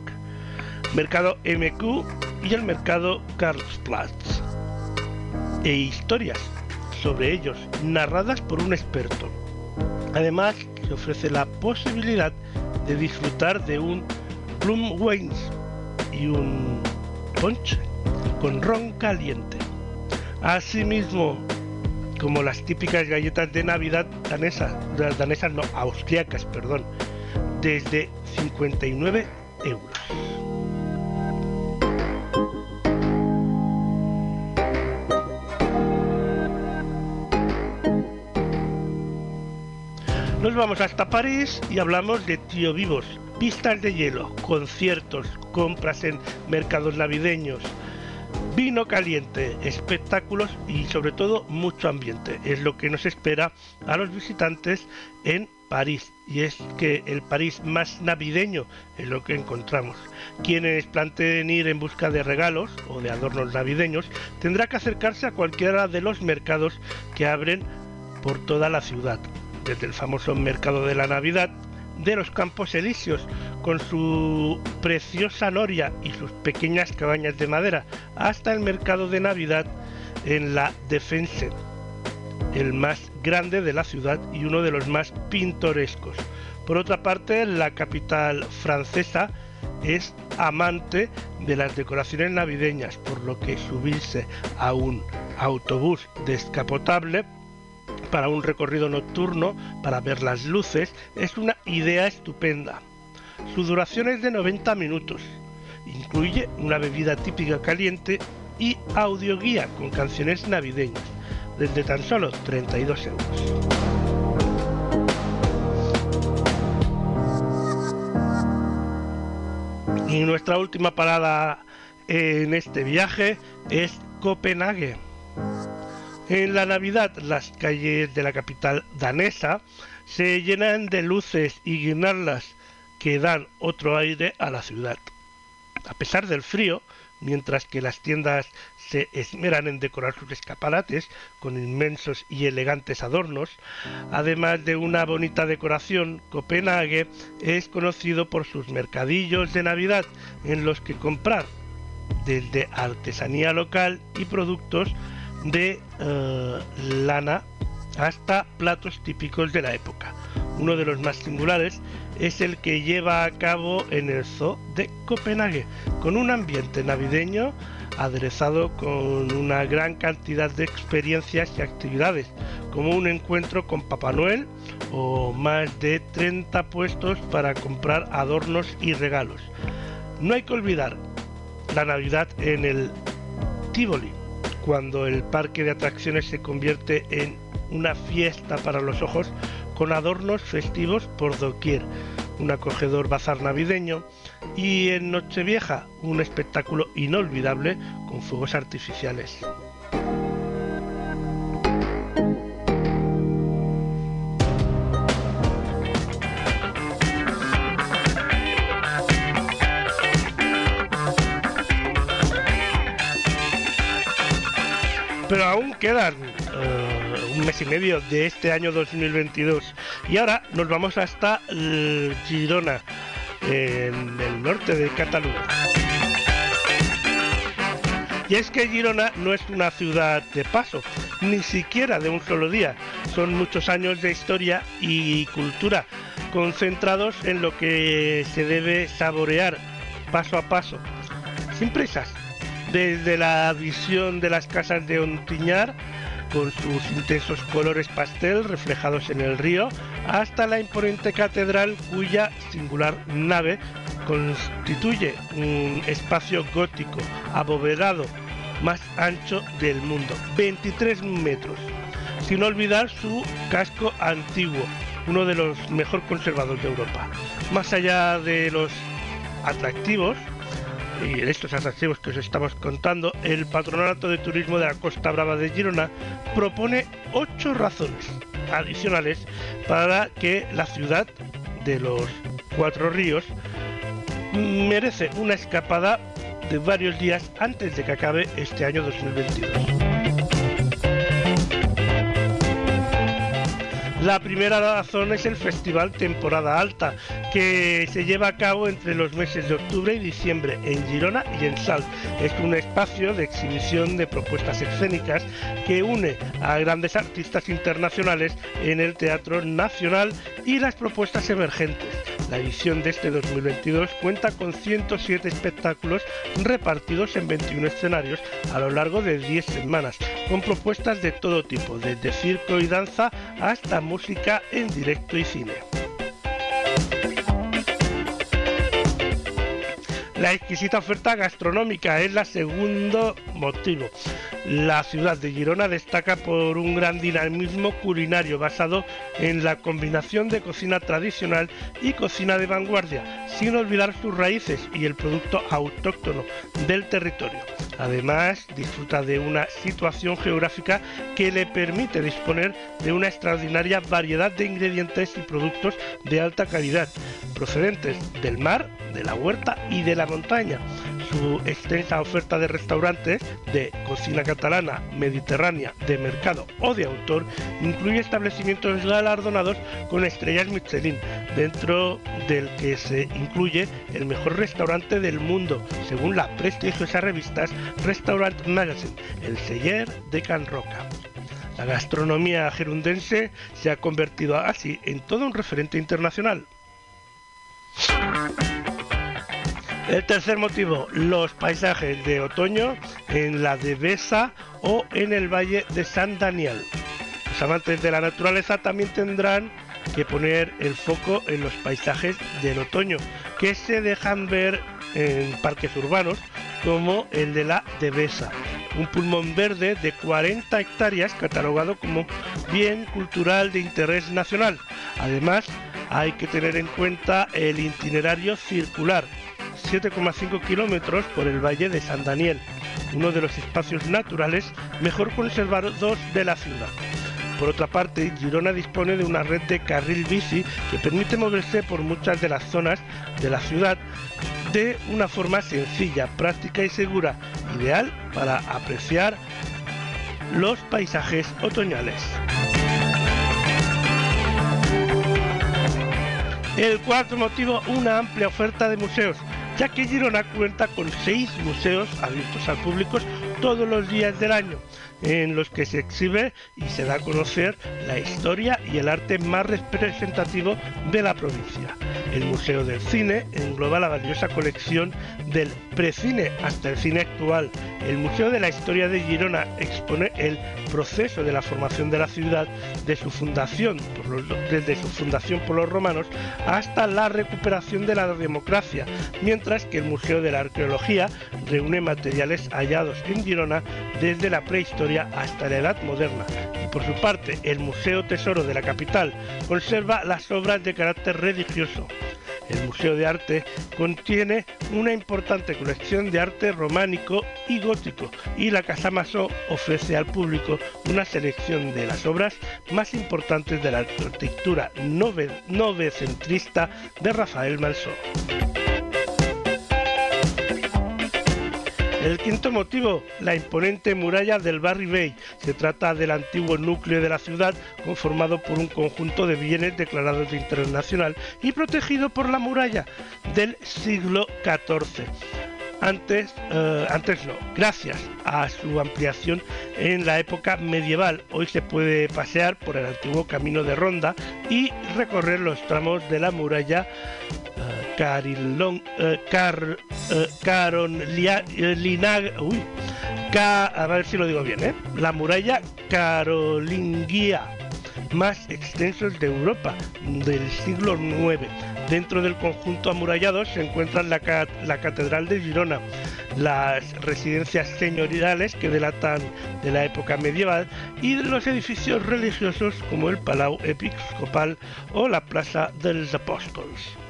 mercado MQ y el mercado Karlsplatz, e historias sobre ellos narradas por un experto. Además, se ofrece la posibilidad de disfrutar de un Plum Wines y un ponche con ron caliente. Asimismo, como las típicas galletas de Navidad danesas, danesas no, austriacas, perdón, desde 59 euros. Nos vamos hasta París y hablamos de Tío Vivos, pistas de hielo, conciertos, compras en mercados navideños, vino caliente, espectáculos y sobre todo mucho ambiente. Es lo que nos espera a los visitantes en París. Y es que el París más navideño es lo que encontramos. Quienes planteen ir en busca de regalos o de adornos navideños tendrá que acercarse a cualquiera de los mercados que abren por toda la ciudad desde el famoso mercado de la Navidad, de los Campos Elíseos, con su preciosa noria y sus pequeñas cabañas de madera, hasta el mercado de Navidad en la Defense, el más grande de la ciudad y uno de los más pintorescos. Por otra parte, la capital francesa es amante de las decoraciones navideñas, por lo que subirse a un autobús descapotable para un recorrido nocturno para ver las luces es una idea estupenda. Su duración es de 90 minutos. Incluye una bebida típica caliente y audioguía con canciones navideñas, desde tan solo 32 euros. Y nuestra última parada en este viaje es Copenhague. En la Navidad las calles de la capital danesa se llenan de luces y guirnaldas que dan otro aire a la ciudad. A pesar del frío, mientras que las tiendas se esmeran en decorar sus escaparates con inmensos y elegantes adornos, además de una bonita decoración, Copenhague es conocido por sus mercadillos de Navidad en los que comprar desde artesanía local y productos de eh, lana hasta platos típicos de la época. Uno de los más singulares es el que lleva a cabo en el Zoo de Copenhague, con un ambiente navideño aderezado con una gran cantidad de experiencias y actividades, como un encuentro con Papá Noel o más de 30 puestos para comprar adornos y regalos. No hay que olvidar la Navidad en el Tivoli, cuando el parque de atracciones se convierte en una fiesta para los ojos con adornos festivos por doquier, un acogedor bazar navideño y en Nochevieja un espectáculo inolvidable con fuegos artificiales. Aún quedan uh, un mes y medio de este año 2022 y ahora nos vamos hasta uh, Girona, en el norte de Cataluña. Y es que Girona no es una ciudad de paso, ni siquiera de un solo día. Son muchos años de historia y cultura concentrados en lo que se debe saborear paso a paso, sin prisas. Desde la visión de las casas de Ontiñar, con sus intensos colores pastel reflejados en el río, hasta la imponente catedral cuya singular nave constituye un espacio gótico abovedado más ancho del mundo, 23 metros, sin olvidar su casco antiguo, uno de los mejor conservados de Europa. Más allá de los atractivos, y estos atractivos que os estamos contando, el Patronato de Turismo de la Costa Brava de Girona propone ocho razones adicionales para que la ciudad de los cuatro ríos merece una escapada de varios días antes de que acabe este año 2022. La primera razón es el Festival Temporada Alta, que se lleva a cabo entre los meses de octubre y diciembre en Girona y en Sal. Es un espacio de exhibición de propuestas escénicas que une a grandes artistas internacionales en el Teatro Nacional y las propuestas emergentes. La edición de este 2022 cuenta con 107 espectáculos repartidos en 21 escenarios a lo largo de 10 semanas, con propuestas de todo tipo, desde circo y danza hasta música en directo y cine. La exquisita oferta gastronómica es la segundo motivo. La ciudad de Girona destaca por un gran dinamismo culinario basado en la combinación de cocina tradicional y cocina de vanguardia, sin olvidar sus raíces y el producto autóctono del territorio. Además, disfruta de una situación geográfica que le permite disponer de una extraordinaria variedad de ingredientes y productos de alta calidad, procedentes del mar, de la huerta y de la montaña su extensa oferta de restaurantes de cocina catalana, mediterránea, de mercado o de autor, incluye establecimientos galardonados con estrellas Michelin, dentro del que se incluye el mejor restaurante del mundo, según la prestigiosa revista Restaurant Magazine, el Seller de Can Roca. La gastronomía gerundense se ha convertido así en todo un referente internacional. El tercer motivo, los paisajes de otoño en la Devesa o en el Valle de San Daniel. Los amantes de la naturaleza también tendrán que poner el foco en los paisajes del otoño, que se dejan ver en parques urbanos como el de la Devesa, un pulmón verde de 40 hectáreas catalogado como bien cultural de interés nacional. Además, hay que tener en cuenta el itinerario circular, 7,5 kilómetros por el Valle de San Daniel, uno de los espacios naturales mejor conservados de la ciudad. Por otra parte, Girona dispone de una red de carril bici que permite moverse por muchas de las zonas de la ciudad de una forma sencilla, práctica y segura, ideal para apreciar los paisajes otoñales. El cuarto motivo, una amplia oferta de museos, ya que Girona cuenta con seis museos abiertos al público todos los días del año, en los que se exhibe y se da a conocer la historia y el arte más representativo de la provincia. El Museo del Cine engloba la valiosa colección del precine hasta el cine actual. El Museo de la Historia de Girona expone el proceso de la formación de la ciudad de su fundación, desde su fundación por los romanos hasta la recuperación de la democracia, mientras que el Museo de la Arqueología reúne materiales hallados en Girona desde la prehistoria hasta la Edad Moderna. Y por su parte, el Museo Tesoro de la capital conserva las obras de carácter religioso. El Museo de Arte contiene una importante colección de arte románico y gótico y la Casa Masó ofrece al público una selección de las obras más importantes de la arquitectura novecentrista de Rafael Malsó. El quinto motivo, la imponente muralla del Barry Bay. Se trata del antiguo núcleo de la ciudad conformado por un conjunto de bienes declarados de interés nacional y protegido por la muralla del siglo XIV. Antes, eh, antes no, gracias a su ampliación en la época medieval. Hoy se puede pasear por el antiguo camino de ronda y recorrer los tramos de la muralla Carilón, eh, Car, eh, uy, a ver si lo digo bien, ¿eh? la muralla carolingia más extensos de Europa del siglo IX. Dentro del conjunto amurallado se encuentran la, la, Catedral de Girona, las residencias señoriales que delatan de la época medieval y los edificios religiosos como el Palau Episcopal o la Plaza de los Apóstoles.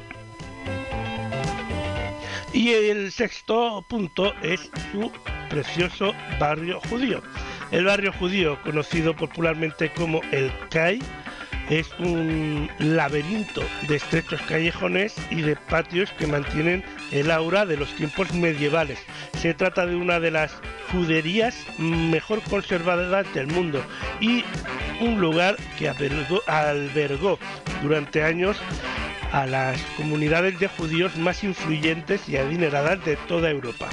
Y el sexto punto es su precioso barrio judío. El barrio judío, conocido popularmente como el CAI, es un laberinto de estrechos callejones y de patios que mantienen el aura de los tiempos medievales. Se trata de una de las juderías mejor conservadas del mundo y un lugar que albergó durante años a las comunidades de judíos más influyentes y adineradas de toda Europa.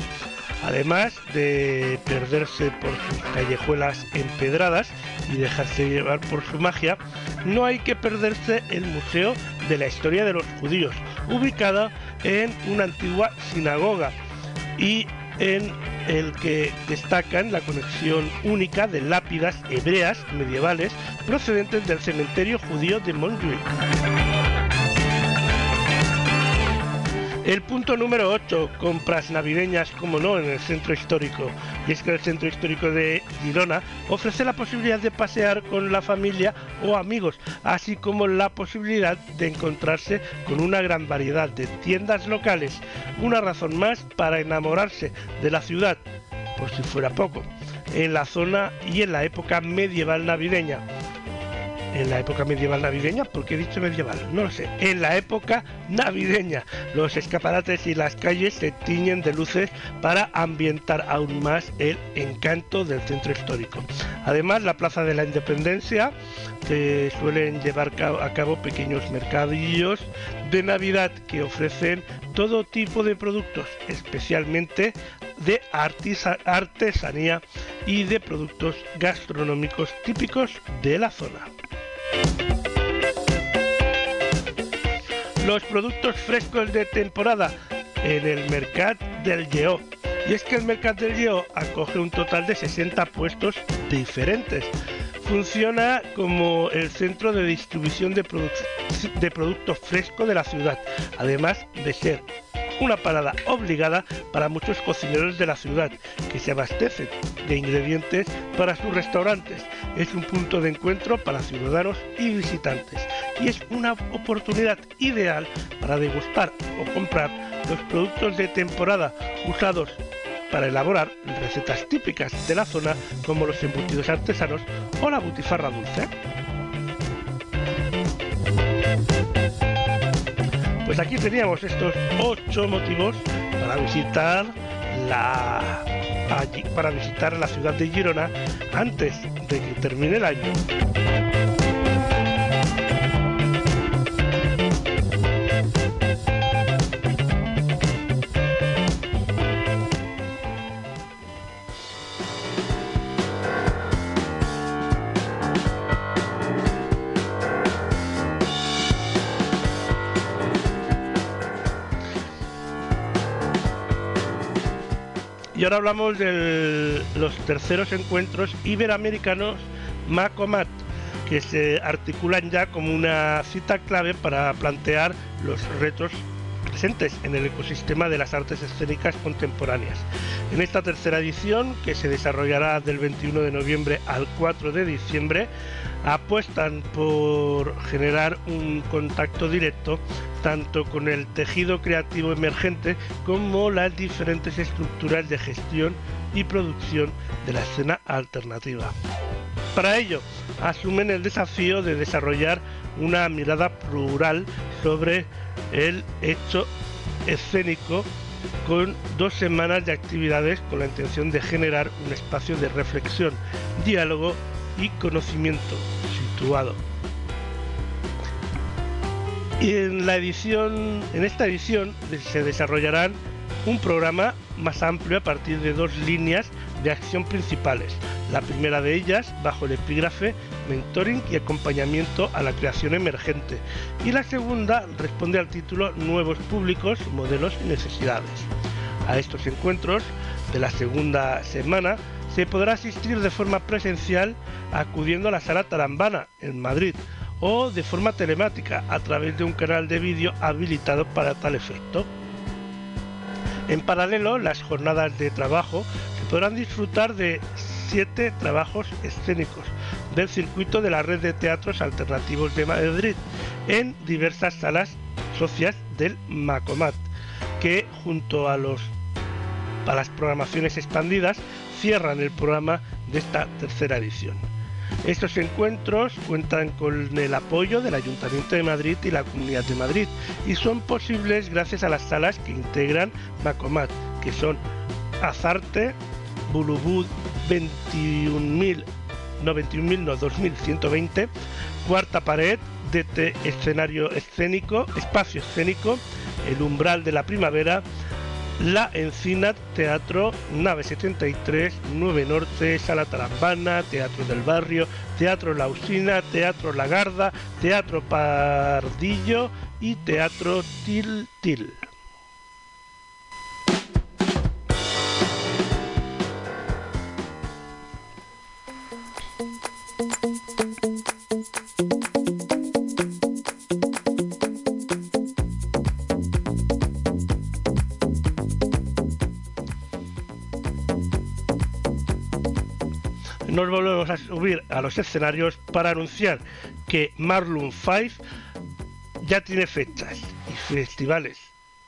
Además de perderse por sus callejuelas empedradas y dejarse llevar por su magia, no hay que perderse el Museo de la Historia de los Judíos, ubicado en una antigua sinagoga y en el que destacan la conexión única de lápidas hebreas medievales procedentes del cementerio judío de Montjuic. El punto número 8, compras navideñas, como no, en el centro histórico. Y es que el centro histórico de Girona ofrece la posibilidad de pasear con la familia o amigos, así como la posibilidad de encontrarse con una gran variedad de tiendas locales. Una razón más para enamorarse de la ciudad, por si fuera poco, en la zona y en la época medieval navideña. En la época medieval navideña, porque he dicho medieval, no lo sé, en la época navideña los escaparates y las calles se tiñen de luces para ambientar aún más el encanto del centro histórico. Además, la Plaza de la Independencia se suelen llevar a cabo pequeños mercadillos de Navidad que ofrecen todo tipo de productos, especialmente de artesanía y de productos gastronómicos típicos de la zona. Los productos frescos de temporada en el Mercat del Yeo. Y es que el Mercat del Yeo acoge un total de 60 puestos diferentes. Funciona como el centro de distribución de, de productos frescos de la ciudad, además de ser una parada obligada para muchos cocineros de la ciudad que se abastecen de ingredientes para sus restaurantes. Es un punto de encuentro para ciudadanos y visitantes y es una oportunidad ideal para degustar o comprar los productos de temporada usados para elaborar recetas típicas de la zona como los embutidos artesanos o la butifarra dulce. Pues aquí teníamos estos ocho motivos para visitar la para visitar la ciudad de Girona antes de que termine el año. Y ahora hablamos de los terceros encuentros iberoamericanos MACOMAT, que se articulan ya como una cita clave para plantear los retos presentes en el ecosistema de las artes escénicas contemporáneas. En esta tercera edición, que se desarrollará del 21 de noviembre al 4 de diciembre, apuestan por generar un contacto directo tanto con el tejido creativo emergente como las diferentes estructuras de gestión y producción de la escena alternativa. Para ello, asumen el desafío de desarrollar una mirada plural sobre el hecho escénico con dos semanas de actividades con la intención de generar un espacio de reflexión, diálogo y conocimiento situado. Y en la edición, en esta edición se desarrollarán un programa más amplio a partir de dos líneas de acción principales. La primera de ellas bajo el epígrafe Mentoring y acompañamiento a la creación emergente. Y la segunda responde al título Nuevos públicos, modelos y necesidades. A estos encuentros de la segunda semana se podrá asistir de forma presencial acudiendo a la sala Tarambana en Madrid o de forma telemática a través de un canal de vídeo habilitado para tal efecto. En paralelo, las jornadas de trabajo se podrán disfrutar de siete trabajos escénicos del circuito de la red de teatros alternativos de Madrid en diversas salas socias del Macomat, que junto a los a las programaciones expandidas cierran el programa de esta tercera edición. Estos encuentros cuentan con el apoyo del Ayuntamiento de Madrid y la Comunidad de Madrid y son posibles gracias a las salas que integran Macomat, que son Azarte, Bulubud 21.000, no 21.000, no 2.120, Cuarta Pared, DT Escenario Escénico, Espacio Escénico, El Umbral de la Primavera, la Encina, Teatro Nave 73, 9 Norte, Sala Tarambana, Teatro del Barrio, Teatro La Usina, Teatro La Garda, Teatro Pardillo y Teatro Til Til. Nos volvemos a subir a los escenarios para anunciar que Marlon 5 ya tiene fechas y festivales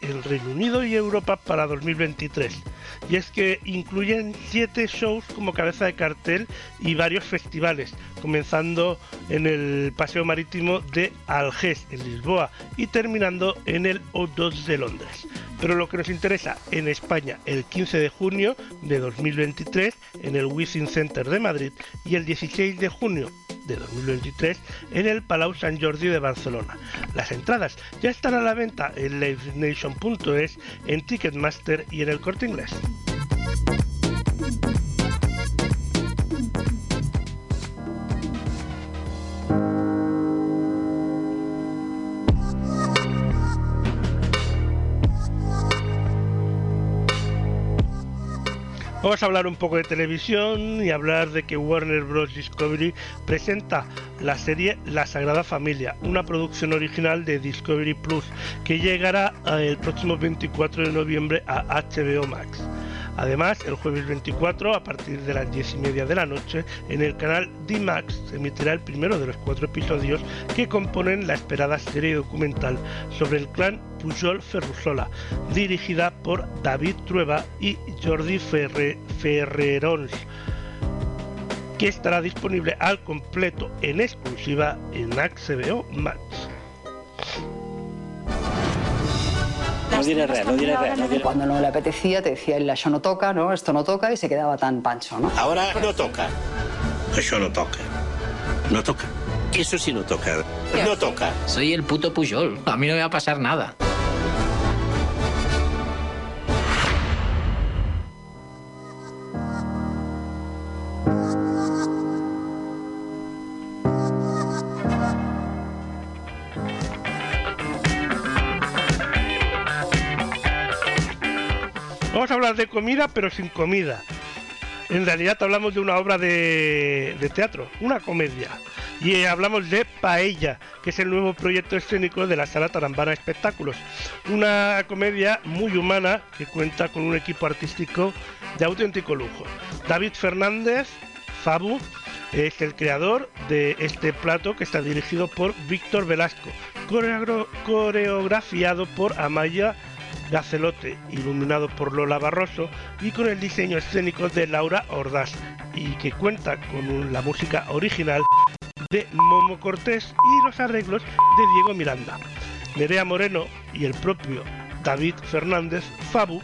en Reino Unido y Europa para 2023. Y es que incluyen 7 shows como cabeza de cartel y varios festivales, comenzando en el Paseo Marítimo de Algés, en Lisboa, y terminando en el O2 de Londres. Pero lo que nos interesa en España, el 15 de junio de 2023 en el Wizzing Center de Madrid y el 16 de junio de 2023 en el Palau Sant Jordi de Barcelona. Las entradas ya están a la venta en livenation.es, en Ticketmaster y en el Corte Inglés. Vamos a hablar un poco de televisión y hablar de que Warner Bros. Discovery presenta la serie La Sagrada Familia, una producción original de Discovery Plus que llegará el próximo 24 de noviembre a HBO Max. Además, el jueves 24, a partir de las 10 y media de la noche, en el canal D-Max se emitirá el primero de los cuatro episodios que componen la esperada serie documental sobre el clan Pujol Ferrusola, dirigida por David Trueba y Jordi Ferre Ferrerons que estará disponible al completo en exclusiva en HBO Max. No diré res, no diré res. No diré... Cuando no le apetecía te decía, el això no toca, no? esto no toca, y se quedaba tan pancho, ¿no? Ahora no toca. Això no toca. No toca. Eso sí no toca. No toca. Soy el puto Pujol. A mí no me va a pasar nada. Vamos hablar de comida, pero sin comida. En realidad hablamos de una obra de, teatro, una comedia. Y eh, hablamos de Paella, que es el nuevo proyecto escénico de la Sala Tarambana Espectáculos. Una comedia muy humana que cuenta con un equipo artístico de auténtico lujo. David Fernández, Fabu, es el creador de este plato que está dirigido por Víctor Velasco, coreografiado por Amaya Gacelote, iluminado por Lola Barroso y con el diseño escénico de Laura Ordaz, y que cuenta con la música original de Momo Cortés y los arreglos de Diego Miranda. Nerea Moreno y el propio David Fernández Fabu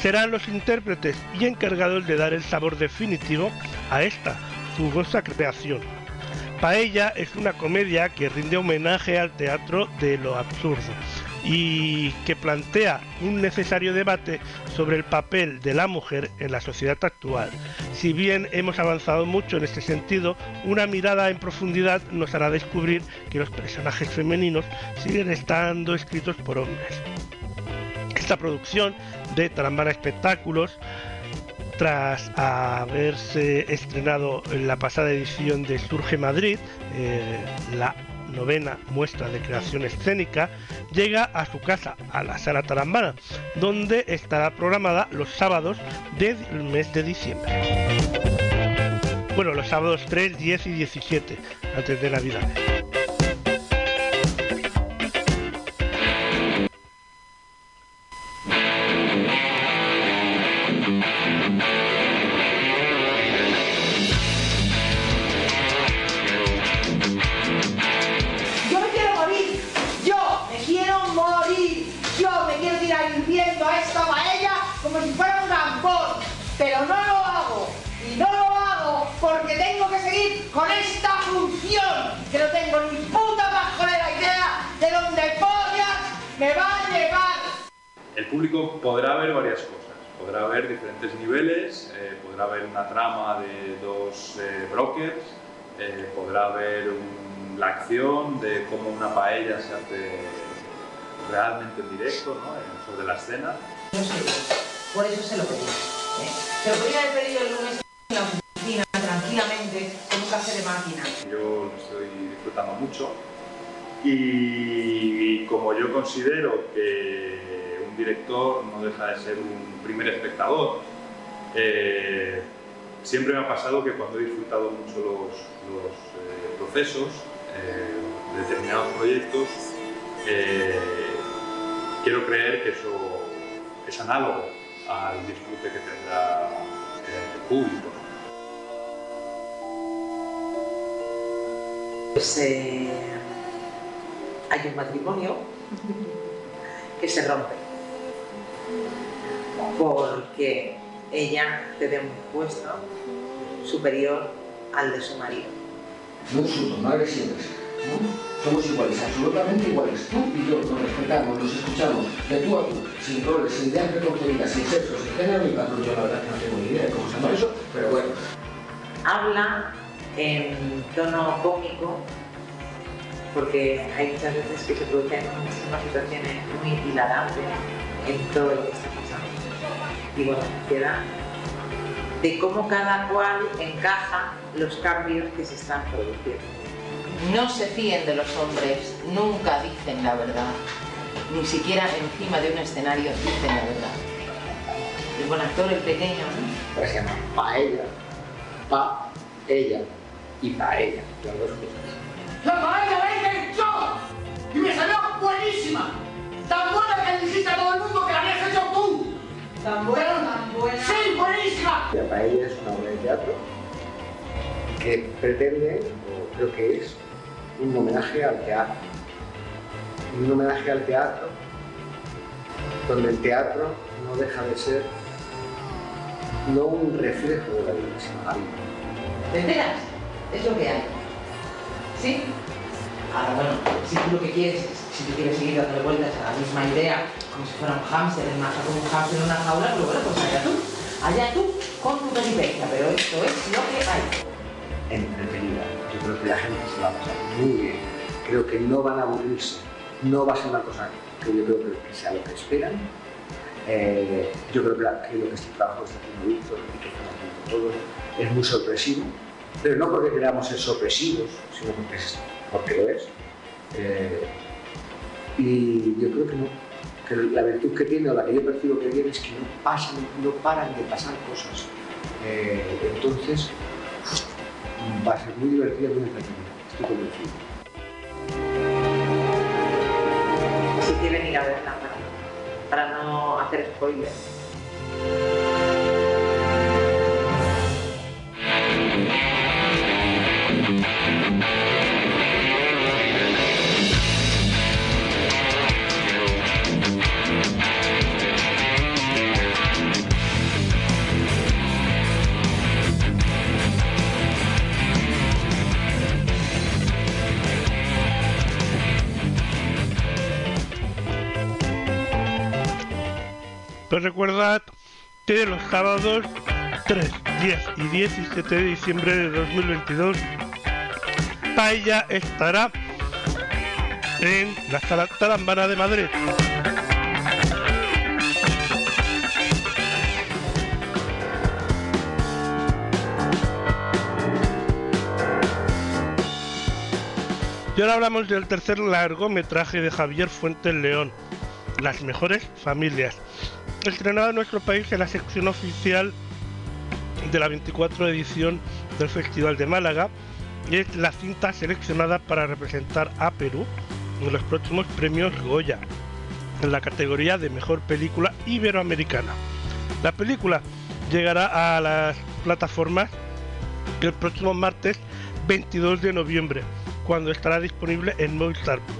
serán los intérpretes y encargados de dar el sabor definitivo a esta jugosa creación. Paella es una comedia que rinde homenaje al teatro de lo absurdo y que plantea un necesario debate sobre el papel de la mujer en la sociedad actual. Si bien hemos avanzado mucho en este sentido, una mirada en profundidad nos hará descubrir que los personajes femeninos siguen estando escritos por hombres. Esta producción de Tarambana Espectáculos tras haberse estrenado en la pasada edición de Surge Madrid, eh, la novena muestra de creación escénica, llega a su casa, a la Sala Tarambana, donde estará programada los sábados del mes de diciembre. Bueno, los sábados 3, 10 y 17, antes de Navidad. Pero no lo hago, y no lo hago porque tengo que seguir con esta función, que no tengo ni puta pajolera idea de dónde pollas me va a llevar. El público podrá ver varias cosas. Podrá ver diferentes niveles, eh, podrá ver una trama de dos eh, brokers, eh, podrá ver un- la acción de cómo una paella se hace realmente en directo, ¿no? Sobre la escena. Por eso se lo pedí. ¿eh? Se lo podría haber pedido el lunes en la oficina, tranquilamente, con un café de máquina. Yo lo estoy disfrutando mucho y como yo considero que un director no deja de ser un primer espectador, eh, siempre me ha pasado que cuando he disfrutado mucho los, eh, procesos de determinados proyectos, quiero creer que eso es análogo al disfrute que tendrá el público. Pues eh, hay un matrimonio que se rompe porque ella accede a un puesto superior al de su marido. No insultos, no agresiones. Somos iguales, absolutamente iguales. Tú y yo nos respetamos, nos escuchamos, de tú a tú, sin roles, sin ideas preconcebidas, sin sexo, sin género ni patrón. Yo la verdad que no tengo ni idea de cómo se llama eso, pero bueno. Habla en tono cómico porque hay muchas veces que se producen unas situaciones muy hilarantes en todo lo que está pasando. Y bueno, queda de cómo cada cual encaja los cambios que se están produciendo. No se fíen de los hombres, nunca dicen la verdad. Ni siquiera encima de un escenario dicen la verdad. El buen actor, el pequeño, ¿no? Pues se llama paella, pa, ella y paella, las dos cosas. ¡La paella la hice yo! ¡Y me salió buenísima! ¡Tan buena que dijiste a todo el mundo que la habías hecho tú! ¿Tan buena, tan buena? ¡Sí, buenísima! La paella es una obra de teatro que pretende, o creo que es, un homenaje al teatro. Un homenaje al teatro donde el teatro no deja de ser no un reflejo de la vida, sino algo. ¿Te enteras? Es lo que hay. ¿Sí? Ahora, bueno, si tú lo que quieres, si tú quieres seguir dándole vueltas a la misma idea, como si fuera un hámster en una, como un hámster en una jaula, pero bueno, pues allá tú. Allá tú con tu peripecia, pero esto es lo que hay. entretenida. Creo que la gente se va a pasar muy bien. Creo que no van a aburrirse. No va a ser una cosa que yo creo que sea lo que esperan. Eh, yo creo que lo que este trabajo está haciendo Víctor y que estamos haciendo todos es muy sorpresivo. Pero no porque queramos ser sorpresivos, sino porque, es, porque lo es. Eh, y yo creo que no. Que la virtud que tiene, o la que yo percibo que tiene, es que no pasan, no paran de pasar cosas. Eh, entonces, va a ser muy divertido y muy entretenido. Estoy convencido. Si quieren ir a verla para, para no hacer spoilers. Pues recordad que los sábados 3, 10 y 17 de diciembre de 2022 Paella estará en la sala Tarambana de Madrid. Y ahora hablamos del tercer largometraje de Javier Fuentes León, Las mejores familias, estrenado en nuestro país en la sección oficial de la 24 edición del Festival de Málaga y es la cinta seleccionada para representar a Perú en los próximos premios Goya en la categoría de mejor película iberoamericana. La película llegará a las plataformas el próximo martes 22 de noviembre, cuando estará disponible en Movistar Plus.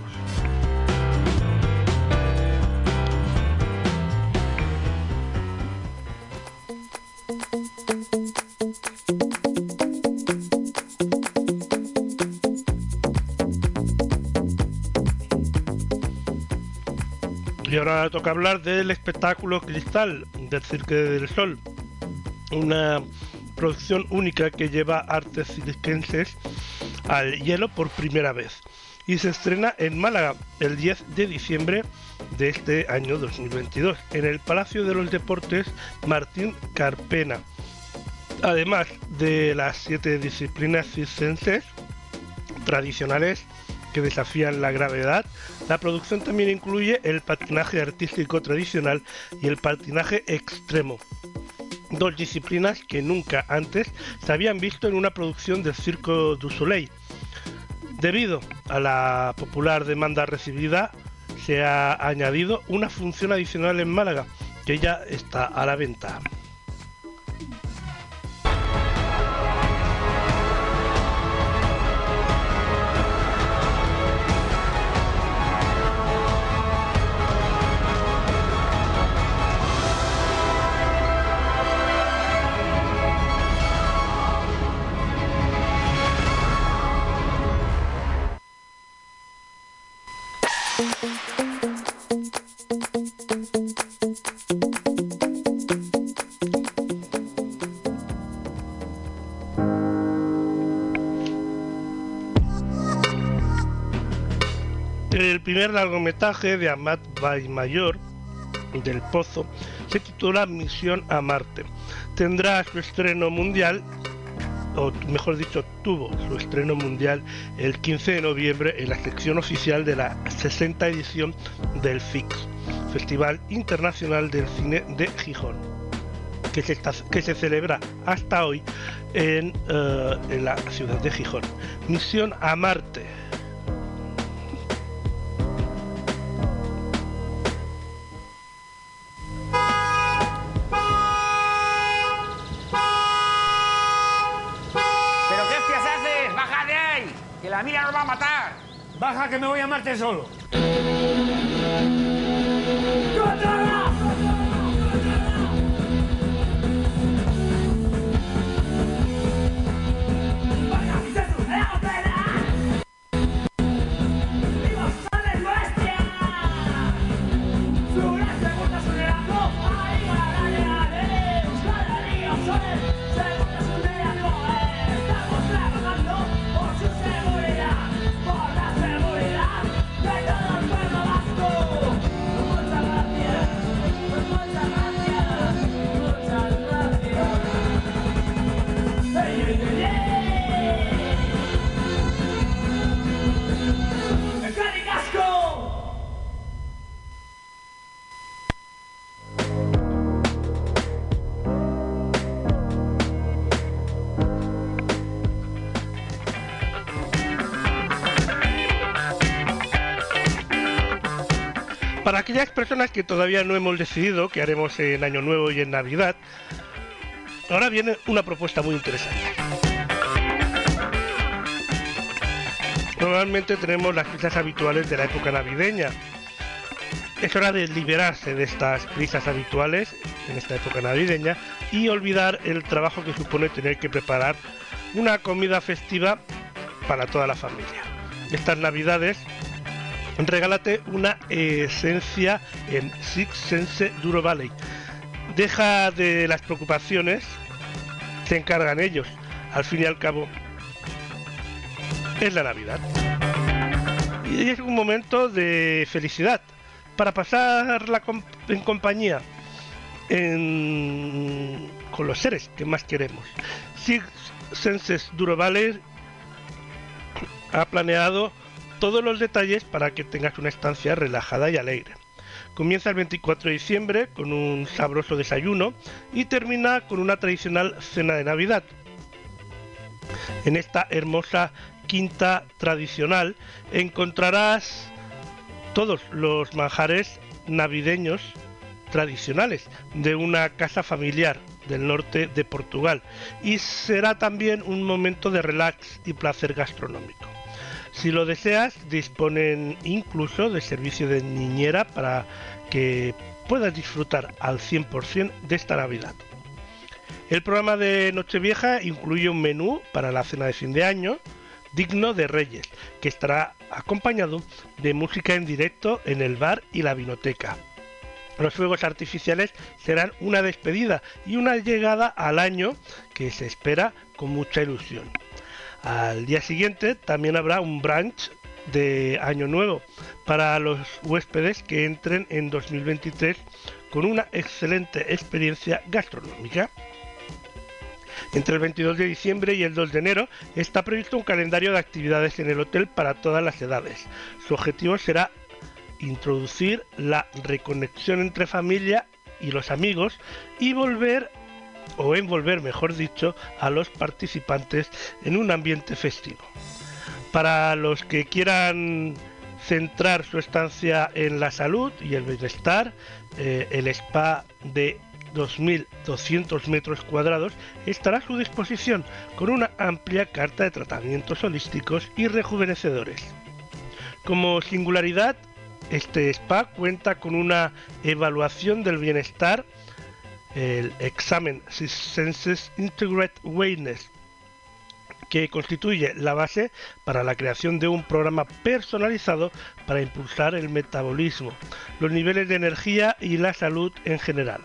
Y ahora toca hablar del espectáculo Cristal del Cirque del Sol, una producción única que lleva artes circenses al hielo por primera vez y se estrena en Málaga el 10 de diciembre de este año 2022 en el Palacio de los Deportes Martín Carpena. Además de las siete disciplinas circenses tradicionales que desafían la gravedad, la producción también incluye el patinaje artístico tradicional y el patinaje extremo, dos disciplinas que nunca antes se habían visto en una producción del Circo du Soleil. Debido a la popular demanda recibida, se ha añadido una función adicional en Málaga, que ya está a la venta. Primer largometraje de Amat Mayor del Pozo se titula Misión a Marte. Tendrá su estreno mundial, o mejor dicho, tuvo su estreno mundial el 15 de noviembre en la sección oficial de la 60 edición del FIX, Festival Internacional del Cine de Gijón, que se, celebra hasta hoy eh, en la ciudad de Gijón. Misión a Marte. Que me voy a Marte solo! Aquellas personas que todavía no hemos decidido qué haremos en Año Nuevo y en Navidad, ahora viene una propuesta muy interesante. Normalmente tenemos las prisas habituales de la época navideña. Es hora de liberarse de estas prisas habituales en esta época navideña y olvidar el trabajo que supone tener que preparar una comida festiva para toda la familia. Estas navidades regálate una esencia en Six Sense Duro Valley. Deja de las preocupaciones, se encargan ellos. Al fin y al cabo, es la Navidad. Y es un momento de felicidad para pasarla en compañía en- con los seres que más queremos. Six Senses Duro Valley ha planeado todos los detalles para que tengas una estancia relajada y alegre. Comienza el 24 de diciembre con un sabroso desayuno y termina con una tradicional cena de Navidad. En esta hermosa quinta tradicional encontrarás todos los manjares navideños tradicionales de una casa familiar del norte de Portugal y será también un momento de relax y placer gastronómico. Si lo deseas, disponen incluso de servicio de niñera para que puedas disfrutar al 100% de esta Navidad. El programa de Nochevieja incluye un menú para la cena de fin de año digno de Reyes, que estará acompañado de música en directo en el bar y la vinoteca. Los fuegos artificiales serán una despedida y una llegada al año que se espera con mucha ilusión. Al día siguiente también habrá un brunch de Año Nuevo para los huéspedes que entren en 2023 con una excelente experiencia gastronómica. Entre el 22 de diciembre y el 2 de enero está previsto un calendario de actividades en el hotel para todas las edades. Su objetivo será introducir la reconexión entre familia y los amigos y volver o envolver, mejor dicho, a los participantes en un ambiente festivo. Para los que quieran centrar su estancia en la salud y el bienestar, eh, el spa de 2.200 metros cuadrados estará a su disposición con una amplia carta de tratamientos holísticos y rejuvenecedores. Como singularidad, este spa cuenta con una evaluación del bienestar, el examen Six Senses Integrate Wellness, que constituye la base para la creación de un programa personalizado para impulsar el metabolismo, los niveles de energía y la salud en general.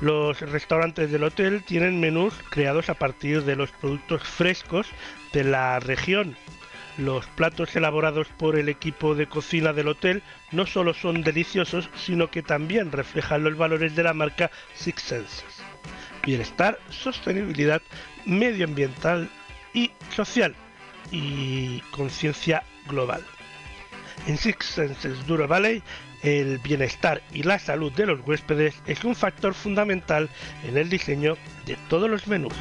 Los restaurantes del hotel tienen menús creados a partir de los productos frescos de la región. Los platos elaborados por el equipo de cocina del hotel no solo son deliciosos, sino que también reflejan los valores de la marca Six Senses. Bienestar, sostenibilidad medioambiental y social y conciencia global. En Six Senses Dura Valley el bienestar y la salud de los huéspedes es un factor fundamental en el diseño de todos los menús.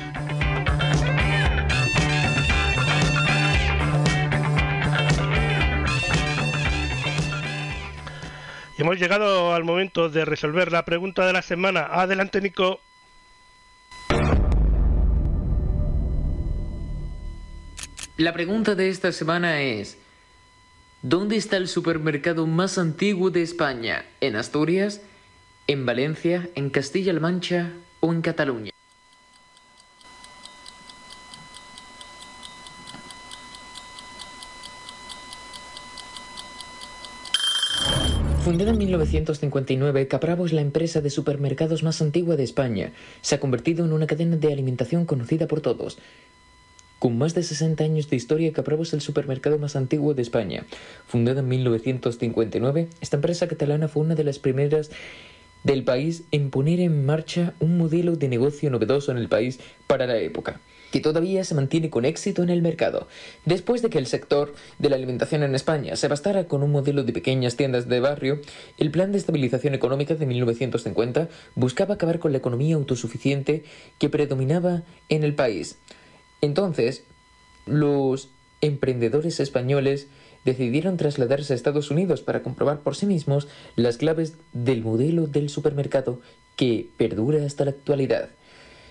Y hemos llegado al momento de resolver la pregunta de la semana. Adelante, Nico. La pregunta de esta semana es, ¿dónde está el supermercado más antiguo de España? ¿En Asturias? ¿En Valencia? ¿En Castilla-La Mancha? ¿O en Cataluña? Fundada en 1959, Capravo es la empresa de supermercados más antigua de España. Se ha convertido en una cadena de alimentación conocida por todos. Con más de 60 años de historia, Capravo es el supermercado más antiguo de España. Fundada en 1959, esta empresa catalana fue una de las primeras del país en poner en marcha un modelo de negocio novedoso en el país para la época que todavía se mantiene con éxito en el mercado. Después de que el sector de la alimentación en España se bastara con un modelo de pequeñas tiendas de barrio, el Plan de Estabilización Económica de 1950 buscaba acabar con la economía autosuficiente que predominaba en el país. Entonces, los emprendedores españoles decidieron trasladarse a Estados Unidos para comprobar por sí mismos las claves del modelo del supermercado que perdura hasta la actualidad.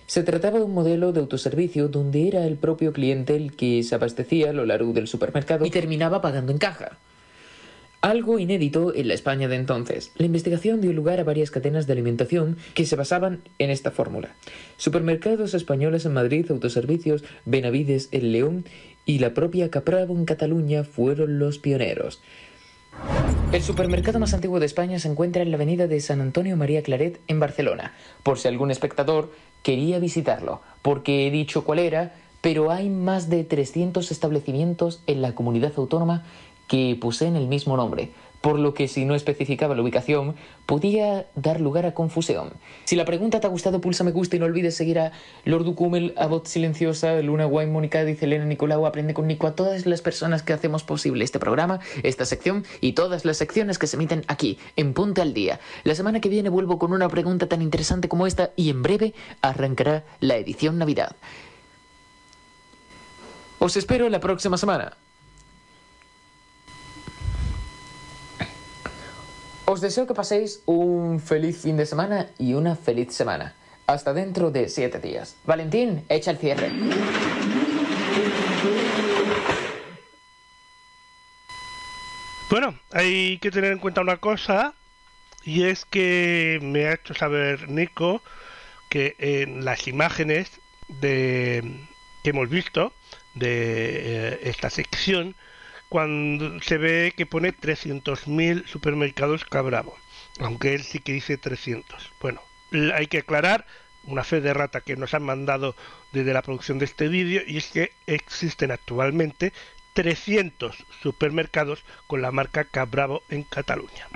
Se trataba de un modelo de autoservicio donde era el propio cliente el que se abastecía a lo largo del supermercado y terminaba pagando en caja. Algo inédito en la España de entonces. La investigación dio lugar a varias cadenas de alimentación que se basaban en esta fórmula. Supermercados españoles en Madrid, autoservicios, Benavides en León y la propia Capravo en Cataluña fueron los pioneros. El supermercado más antiguo de España se encuentra en la avenida de San Antonio María Claret en Barcelona, por si algún espectador quería visitarlo, porque he dicho cuál era, pero hay más de 300 establecimientos en la comunidad autónoma que poseen el mismo nombre, por lo que si no especificaba la ubicación, podía dar lugar a confusión. Si la pregunta te ha gustado, pulsa me gusta y no olvides seguir a Lord Ducumel, a Voz Silenciosa, Luna Wine, Mónica, dice Elena, Nicolau, Aprende con Nico, a todas las personas que hacemos posible este programa, esta sección y todas las secciones que se emiten aquí, en Ponte al Día. La semana que viene vuelvo con una pregunta tan interesante como esta y en breve arrancará la edición Navidad. Os espero la próxima semana. Os deseo que paséis un feliz fin de semana y una feliz semana. Hasta dentro de siete días. Valentín, echa el cierre. Bueno, hay que tener en cuenta una cosa y es que me ha hecho saber Nico que en las imágenes de que hemos visto de eh, esta sección cuando se ve que pone 300.000 supermercados Cabravo, aunque él sí que dice 300. Bueno, hay que aclarar una fe de rata que nos han mandado desde la producción de este vídeo y es que existen actualmente 300 supermercados con la marca Cabravo en Cataluña.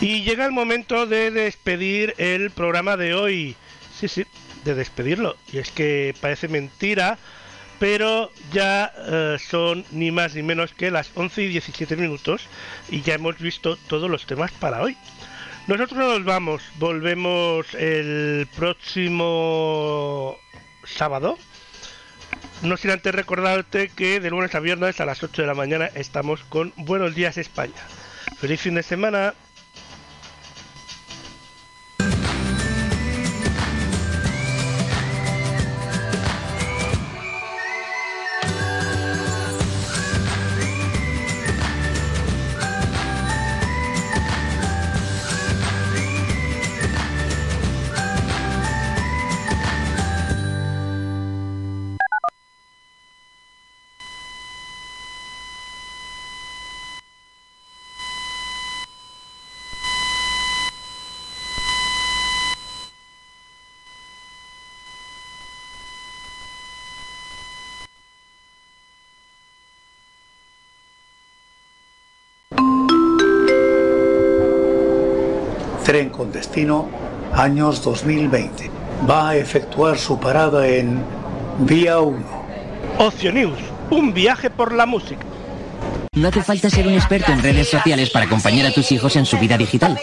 Y llega el momento de despedir el programa de hoy. Sí, sí, de despedirlo. Y es que parece mentira, pero ya eh, son ni más ni menos que las 11 y 17 minutos y ya hemos visto todos los temas para hoy. Nosotros nos vamos, volvemos el próximo sábado. No sin antes recordarte que de lunes a viernes a las 8 de la mañana estamos con Buenos Días España. Feliz fin de semana. Tren con destino años 2020. Va a efectuar su parada en Vía 1. Ocio News, un viaje por la música. No hace falta ser un experto en redes sociales para acompañar a tus hijos en su vida digital.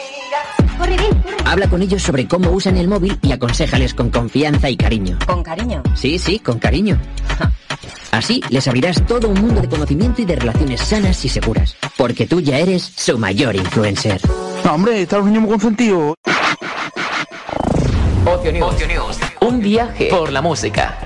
Habla con ellos sobre cómo usan el móvil y aconsejales con confianza y cariño. ¿Con cariño? Sí, sí, con cariño. Así les abrirás todo un mundo de conocimiento y de relaciones sanas y seguras. Porque tú ya eres su mayor influencer. Hombre, está los niños muy consentidos. Ocio News. Ocio News. Un viaje por la música.